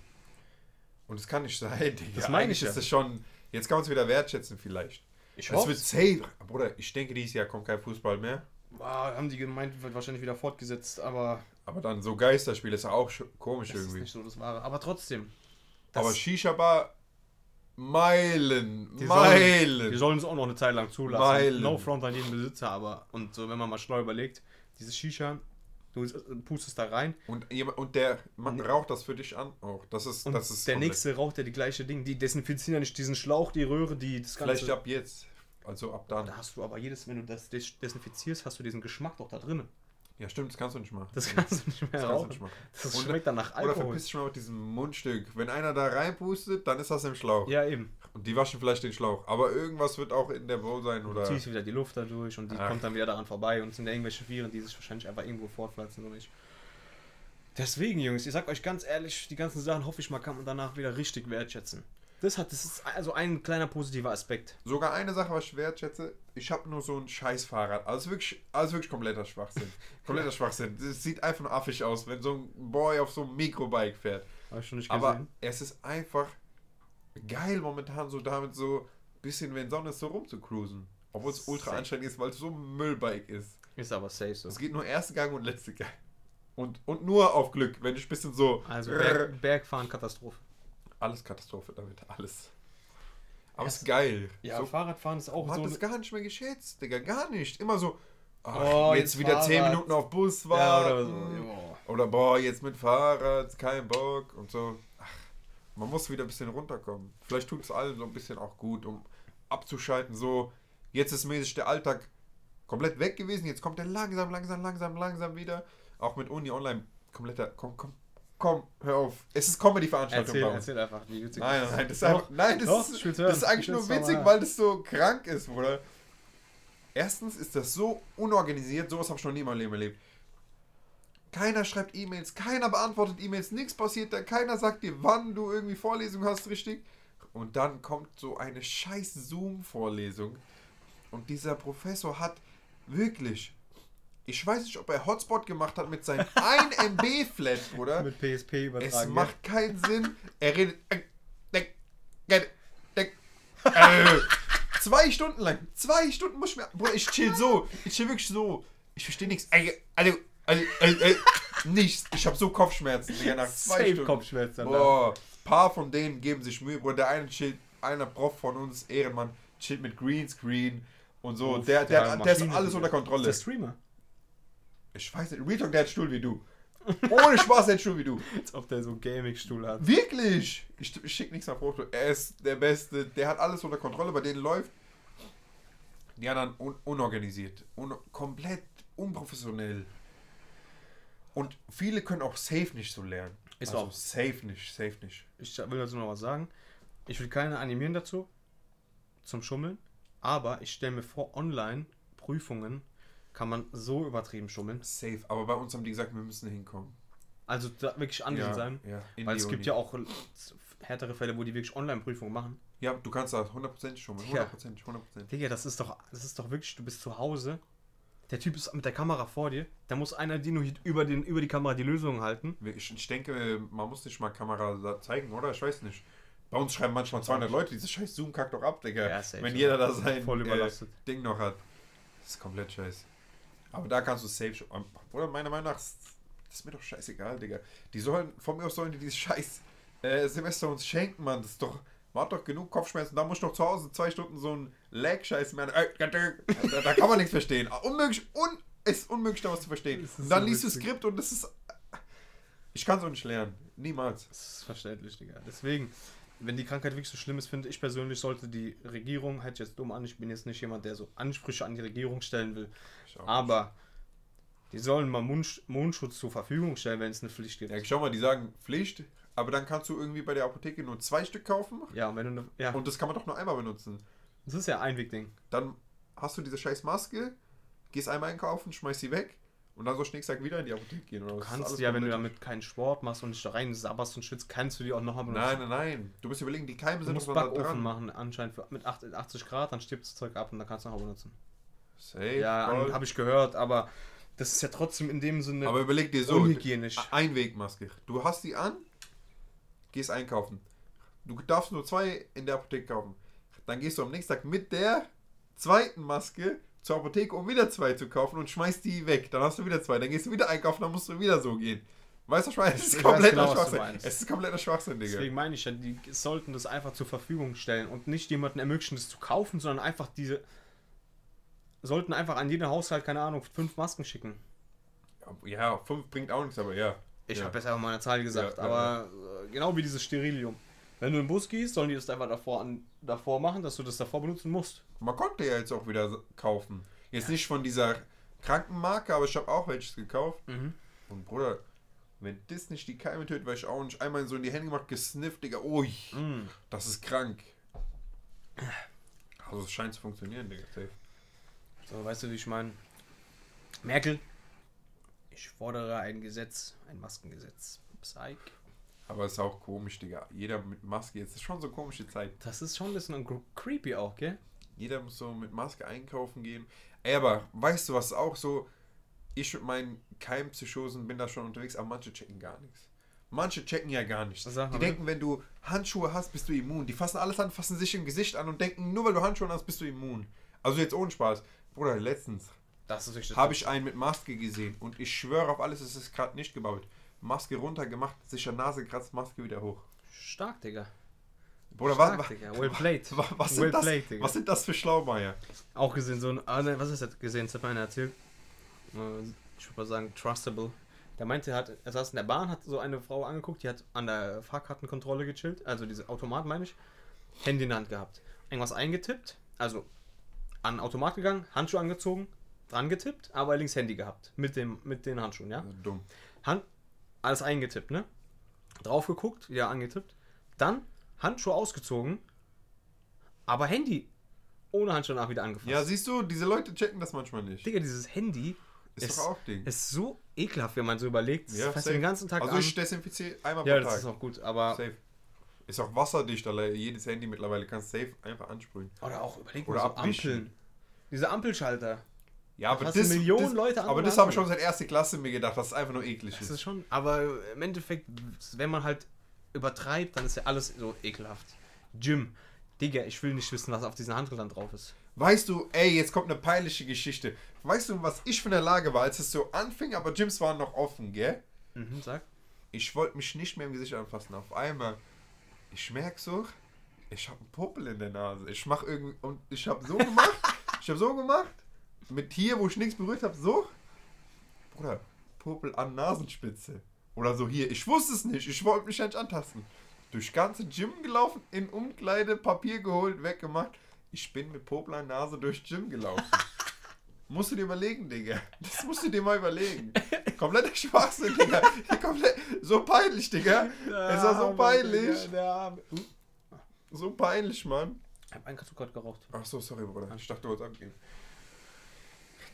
Und es kann nicht sein, Digga. Das meine Eigentlich ich ja. ist das schon. Jetzt kann man es wieder wertschätzen, vielleicht. ich Es hoffe, wird safe. Bruder, ich denke, dieses Jahr kommt kein Fußball mehr. Ah, haben die gemeint, wird wahrscheinlich wieder fortgesetzt, aber Aber dann so Geisterspiel ist ja auch sch- komisch das ist irgendwie. nicht so das Wahre. Aber trotzdem. Aber Shisha-Bar, Meilen, die Meilen. Sollen, die sollen es auch noch eine Zeit lang zulassen. Meilen. No front an jeden Besitzer, aber und so, wenn man mal schlau überlegt, dieses Shisha, du pustest da rein Und, und der man raucht das für dich an auch. Das ist, und das ist der nächste raucht ja die gleiche Ding. Die desinfizieren ja nicht diesen Schlauch, die Röhre, die das Ganze. Vielleicht ab jetzt. Also ab dann. Da hast du aber jedes, wenn du das des- desinfizierst, hast du diesen Geschmack doch da drin. Ja, stimmt, das kannst du nicht machen. Das kannst du nicht mehr Das rauchen. nicht machen. Das Und- schmeckt dann nach Oder Alkohol. verpiss dich mal mit diesem Mundstück. Wenn einer da reinpustet, dann ist das im Schlauch. Ja, eben. Und die waschen vielleicht den Schlauch. Aber irgendwas wird auch in der Bowl sein Du oder. ziehst wieder die Luft dadurch und die Ach. kommt dann wieder daran vorbei und es sind irgendwelche Viren, die sich wahrscheinlich einfach irgendwo fortpflanzen nicht. Deswegen, Jungs, ich sag euch ganz ehrlich, die ganzen Sachen hoffe ich mal, kann man danach wieder richtig wertschätzen. Das hat, das ist also ein kleiner positiver Aspekt. Sogar eine Sache, was ich wertschätze, ich habe nur so ein scheiß Fahrrad. Also wirklich, also wirklich kompletter Schwachsinn. [LAUGHS] kompletter Schwachsinn. Das sieht einfach nur affig aus, wenn so ein Boy auf so einem Mikrobike fährt. Habe ich schon nicht Aber gesehen. es ist einfach geil momentan so damit so ein bisschen, wenn Sonne ist, so rumzucruisen. Obwohl es ultra Safe. anstrengend ist, weil es so ein Müllbike ist. Ist aber safe so. Es geht nur erste Gang und letzte Gang. Und, und nur auf Glück, wenn ich ein bisschen so. Also Berg, Bergfahren, Katastrophe. Alles Katastrophe damit, alles. Aber es ist geil. Ja, so, Fahrradfahren ist auch man hat so. das gar nicht mehr geschätzt, Digga, gar nicht. Immer so, ach, Oh, jetzt jetzt wieder 10 Fahrrad. Minuten auf Bus ja, warten. oder so. Ja. Oder boah, jetzt mit Fahrrad, kein Bock und so. Man muss wieder ein bisschen runterkommen. Vielleicht tut es allen so ein bisschen auch gut, um abzuschalten. So, jetzt ist mäßig der Alltag komplett weg gewesen. Jetzt kommt er langsam, langsam, langsam, langsam wieder. Auch mit Uni Online kompletter. Komm, komm, komm, hör auf. Es ist Comedy-Veranstaltung Erzähl, erzähl einfach, wie witzig Nein, das nein, nein, das ist einfach. Nein, das, doch, ist, das ist eigentlich Ich nur witzig, weil das so krank ist, Bruder. Erstens ist das so unorganisiert, sowas habe ich noch nie in meinem Leben erlebt. Keiner schreibt E-Mails, keiner beantwortet E-Mails, nichts passiert da, keiner sagt dir, wann du irgendwie Vorlesung hast, richtig. Und dann kommt so eine scheiß Zoom-Vorlesung. Und dieser Professor hat wirklich, ich weiß nicht, ob er Hotspot gemacht hat mit seinem [LAUGHS] 1 MB Flat, Bruder. Mit PSP übertragen. Es macht keinen Sinn. Er redet. äh, äh, äh, äh, äh, Zwei Stunden lang. Zwei Stunden muss ich mir. Bruder, ich chill so. Ich chill wirklich so. Ich verstehe nichts. Also, also, also, also, äh, nichts. Ich habe so Kopfschmerzen, Digga, nach zwei Safe Stunden. Kopfschmerzen. Boah, paar von denen geben sich Mühe. Bruder, der eine chillt, einer Prof von uns, Ehrenmann, chillt mit Greenscreen und so. Uff, der, der, der der, ist alles unter Kontrolle. Der Streamer. Ich weiß nicht. Retalk, der hat Stuhl wie du. Ohne Spaß, der hat Stuhl wie du. Als ob der so einen Gaming-Stuhl hat. Wirklich? Ich, ich schicke nichts nach Foto. Er ist der Beste. Der hat alles unter Kontrolle, bei denen läuft. Die anderen un unorganisiert. Un komplett unprofessionell. Und viele können auch safe nicht so lernen. Ist also auch. safe nicht, safe nicht. Ich will dazu noch was sagen. Ich will keine animieren dazu. Zum Schummeln. Aber ich stelle mir vor, online Prüfungen kann man so übertrieben schummeln. Safe. Aber bei uns haben die gesagt, wir müssen hinkommen. Also da wirklich anwesend sein. Ja, Weil es gibt Uni. ja auch härtere Fälle, wo die wirklich Online-Prüfungen machen. Ja, du kannst da 100% schummeln. Ja. 100%, 100%. Digga, das ist doch, das ist doch wirklich, du bist zu Hause. Der Typ ist mit der Kamera vor dir. Da muss einer dir nur über, den, über die Kamera die Lösung halten. Ich, ich denke, man muss nicht mal Kamera zeigen, oder? Ich weiß nicht. Bei uns schreiben manchmal 200 Leute, diese scheiß Zoom kackt doch ab, Digga. Ja, safe. wenn jeder da sein. Äh, Ding noch hat. Das ist komplett scheiße. Aber da kannst du safe schon. Oder meiner Meinung nach, ist- das ist mir doch scheißegal, Digga. Die sollen, von mir aus sollen die dieses scheiß äh, Semester uns schenken, Mann. Das ist doch. Man hat doch genug Kopfschmerzen. Da muss ich doch zu Hause zwei Stunden so ein Lag-Scheiß mehr. Da, da kann man nichts verstehen. Unmöglich, un, ist unmöglich, da was zu verstehen. Und dann so liest du. Skript und das ist. Ich kann es auch nicht lernen. Niemals. Das ist verständlich, Digga. Deswegen, wenn die Krankheit wirklich so schlimm ist, finde ich persönlich, sollte die Regierung, hätte ich jetzt dumm an, ich bin jetzt nicht jemand, der so Ansprüche an die Regierung stellen will, aber Die sollen mal Mund, Mundschutz zur Verfügung stellen, wenn es eine Pflicht gibt. Ja, schau mal, die sagen Pflicht, aber dann kannst du irgendwie bei der Apotheke nur zwei Stück kaufen Ja, und wenn du eine, ja, und das kann man doch nur einmal benutzen. das ist ja ein Wegding. Dann hast du diese scheiß Maske, gehst einmal einkaufen, schmeißt sie weg und dann so Schnicksack wieder in die Apotheke gehen. Oder Du was? kannst ja, wenn du damit keinen Sport machst und nicht da rein sabberst und schwitzt, kannst du die auch nochmal benutzen. Nein, nein, nein. Du musst überlegen, die Keime Du sind musst doch da Backofen dran. machen, anscheinend für, mit 8 80 Grad, dann stirbt das Zeug ab und dann kannst du noch benutzen. Safe, Ja, habe ich gehört, aber das ist ja trotzdem in dem Sinne Aber überleg dir so. Einwegmaske. Du hast die an, gehst einkaufen. Du darfst nur zwei in der Apotheke kaufen. Dann gehst du am nächsten Tag mit der zweiten Maske zur Apotheke, um wieder zwei zu kaufen und schmeißt die weg. Dann hast du wieder zwei. Dann gehst du wieder einkaufen, dann musst du wieder so gehen. Weißt du, meine? Es ist kompletter genau, Schwachsinn. Es ist kompletter Schwachsinn, Digga. Deswegen meine ich ja, die sollten das einfach zur Verfügung stellen und nicht jemanden ermöglichen, das zu kaufen, sondern einfach diese. Sollten einfach an jeden Haushalt, keine Ahnung, fünf Masken schicken. Ja, fünf bringt auch nichts, aber ja. Ich ja. habe jetzt einfach mal eine Zahl gesagt, Ja, aber äh, genau wie dieses Sterilium. Wenn du in den Bus gehst, sollen die das einfach davor, an, davor machen, dass du das davor benutzen musst. Man konnte ja jetzt auch wieder kaufen. Jetzt nicht von dieser Krankenmarke, aber ich habe auch welches gekauft. Und Bruder, wenn das nicht die Keime tötet, weil ich auch nicht einmal so in die Hände gemacht, gesnifft, Digga, ui, Mm. das ist krank. Also es scheint zu funktionieren, Digga. So, weißt du, wie ich meine? Merkel, ich fordere ein Gesetz, ein Maskengesetz. Psych. Aber es ist auch komisch, Digga. Jeder mit Maske, jetzt ist schon so komische Zeit. Das ist schon ein bisschen creepy auch, gell? Jeder muss so mit Maske einkaufen gehen. Ey, aber weißt du, was auch so, ich mit meinen Keimpsychosen bin da schon unterwegs, aber manche checken gar nichts. Manche checken ja gar nichts. Die bitte. denken, wenn du Handschuhe hast, bist du immun. Die fassen alles an, fassen sich im Gesicht an und denken, nur weil du Handschuhe hast, bist du immun. Also jetzt ohne Spaß. Bruder, letztens Das ist richtig. habe ich einen mit Maske gesehen und ich schwöre auf alles, es ist gerade nicht gebaut. Maske runtergemacht, sicher Nase kratzt, Maske wieder hoch. Stark, Digga. Bruder, was, Stark, was, Digga. [LAUGHS] Well played. [LAUGHS] was, was, well sind das, played, Digga. was sind das für Schlaumeier? Auch gesehen, so ein. Ah, ne, was ist das gesehen? Das hat einer erzählt. Äh, Ich würde mal sagen, trustable. Der meinte, er, hat, er saß in der Bahn, hat so eine Frau angeguckt, die hat an der Fahrkartenkontrolle gechillt, also diese Automat meine ich, Handy in der Hand gehabt. Irgendwas eingetippt, also an den Automat gegangen, Handschuhe angezogen, dran getippt, aber links Handy gehabt. Mit, dem, mit den Handschuhen, ja? Dumm. Hand, alles eingetippt, ne? Drauf geguckt, wieder angetippt. Dann Handschuhe ausgezogen, aber Handy ohne Handschuhe danach wieder angefasst. Ja, siehst du, diese Leute checken das manchmal nicht. Digga, dieses Handy Ist ist, doch auch Ding. ist so ekelhaft, wenn man so überlegt. Das Ja, safe. den ganzen Tag Also ich desinfiziere einmal ja, pro das Tag. ist auch gut, aber. Safe. Ist auch wasserdicht, Alter. Jedes Handy mittlerweile kannst safe einfach ansprühen. Oder auch, überleg Oder mal, so abwischen. Ampeln. Diese Ampelschalter. Ja, aber das, Millionen das, Leute aber das habe ich schon seit erster Klasse mir gedacht, dass es einfach nur eklig Das ist. ist schon. Aber im Endeffekt, wenn man halt übertreibt, dann ist ja alles so ekelhaft. Jim. Digga, ich will nicht wissen, was auf diesen Handtüchern drauf ist. Weißt du, ey, jetzt kommt eine peinliche Geschichte. Weißt du, was ich für eine Lage war, als es so anfing, aber Gyms waren noch offen, gell? Mhm, sag. Ich wollte mich nicht mehr im Gesicht anfassen. Auf einmal, ich merk so, ich habe einen Popel in der Nase. Ich mach irgendwie, und ich habe so gemacht, [LAUGHS] ich habe so gemacht, mit hier, wo ich nichts berührt habe, so. Bruder, Popel an Nasenspitze. Oder so hier. Ich wusste es nicht, ich wollte mich nicht antasten. Durch ganze Gym gelaufen, in Umkleide, Papier geholt, weggemacht. Ich bin mit Popel an Nase durch Gym gelaufen. [LAUGHS] musst du dir überlegen, Digga. Das musst du dir mal überlegen. Kompletter Schwachsinn, Digga. [LAUGHS] Komplett, so peinlich, Digga. Es war so peinlich. Uh, So peinlich, Mann. ich hab einen gerade geraucht. Ach so, sorry, Bruder. Ich dachte, du wolltest abgehen.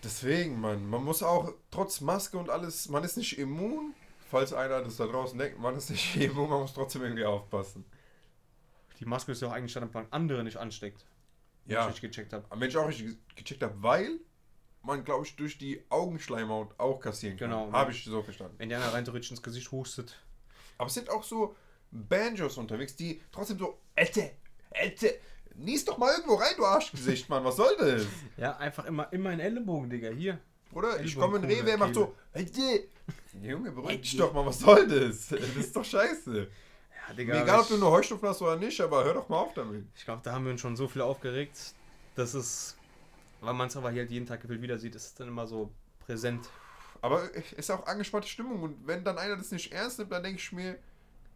Deswegen, Mann. Man muss auch trotz Maske und alles, man ist nicht immun. Falls einer das da draußen denkt, man ist nicht [LAUGHS] immun, man muss trotzdem irgendwie aufpassen. Die Maske ist ja auch eigentlich, damit man andere nicht ansteckt. Wenn Ja. Ich nicht gecheckt habe. Am Mensch auch richtig gecheckt habe, weil man, glaube ich, durch die Augenschleimhaut auch kassieren kann. Genau. Habe ich so verstanden. Wenn die einer rein theoretisch ins Gesicht hustet. Aber es sind auch so Banjos unterwegs, die trotzdem so, Ette, Ette, nies doch mal irgendwo rein, du Arschgesicht, Mann, was soll das? Ja, einfach immer, immer ein Ellenbogen, Digga. Hier. Bruder, ich komme in Rewe, er macht so. Junge, beruhig dich doch mal, was soll das? [LAUGHS] Das ist doch scheiße. Ja, Digga. Egal, ob du eine Heuschnupfen hast oder nicht, aber hör doch mal auf damit. Ich glaube, da haben wir uns schon so viel aufgeregt. Das ist, weil man es aber hier halt jeden Tag gefühlt wieder sieht, ist es dann immer so präsent. Aber es ist auch angespannte Stimmung und wenn dann einer das nicht ernst nimmt, dann denke ich mir,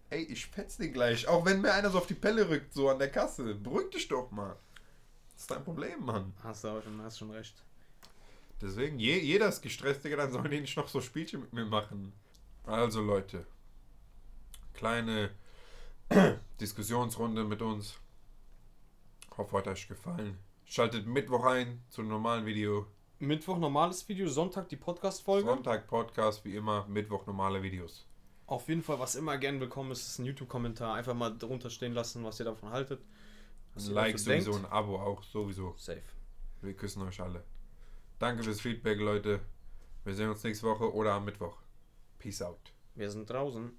ey, ich fetz den gleich. Auch wenn mir einer so auf die Pelle rückt, so an der Kasse. Beruhig dich doch mal. Das ist dein Problem, Mann. Hast du aber schon, hast schon recht. Deswegen, je, jeder ist gestresst, Digga, dann sollen die nicht noch so Spielchen mit mir machen. Also Leute, kleine [CLEARS THROAT] Diskussionsrunde mit uns. Hoffe, hat euch gefallen. Schaltet Mittwoch ein zum normalen Video. Mittwoch normales Video, Sonntag die Podcast-Folge. Sonntag Podcast, wie immer. Mittwoch normale Videos. Auf jeden Fall, was immer gern willkommen ist, ist ein YouTube-Kommentar. Einfach mal drunter stehen lassen, was ihr davon haltet. Ein Like sowieso, denkt. ein Abo auch sowieso. Safe. Wir küssen euch alle. Danke fürs Feedback, Leute. Wir sehen uns nächste Woche oder am Mittwoch. Peace out. Wir sind draußen.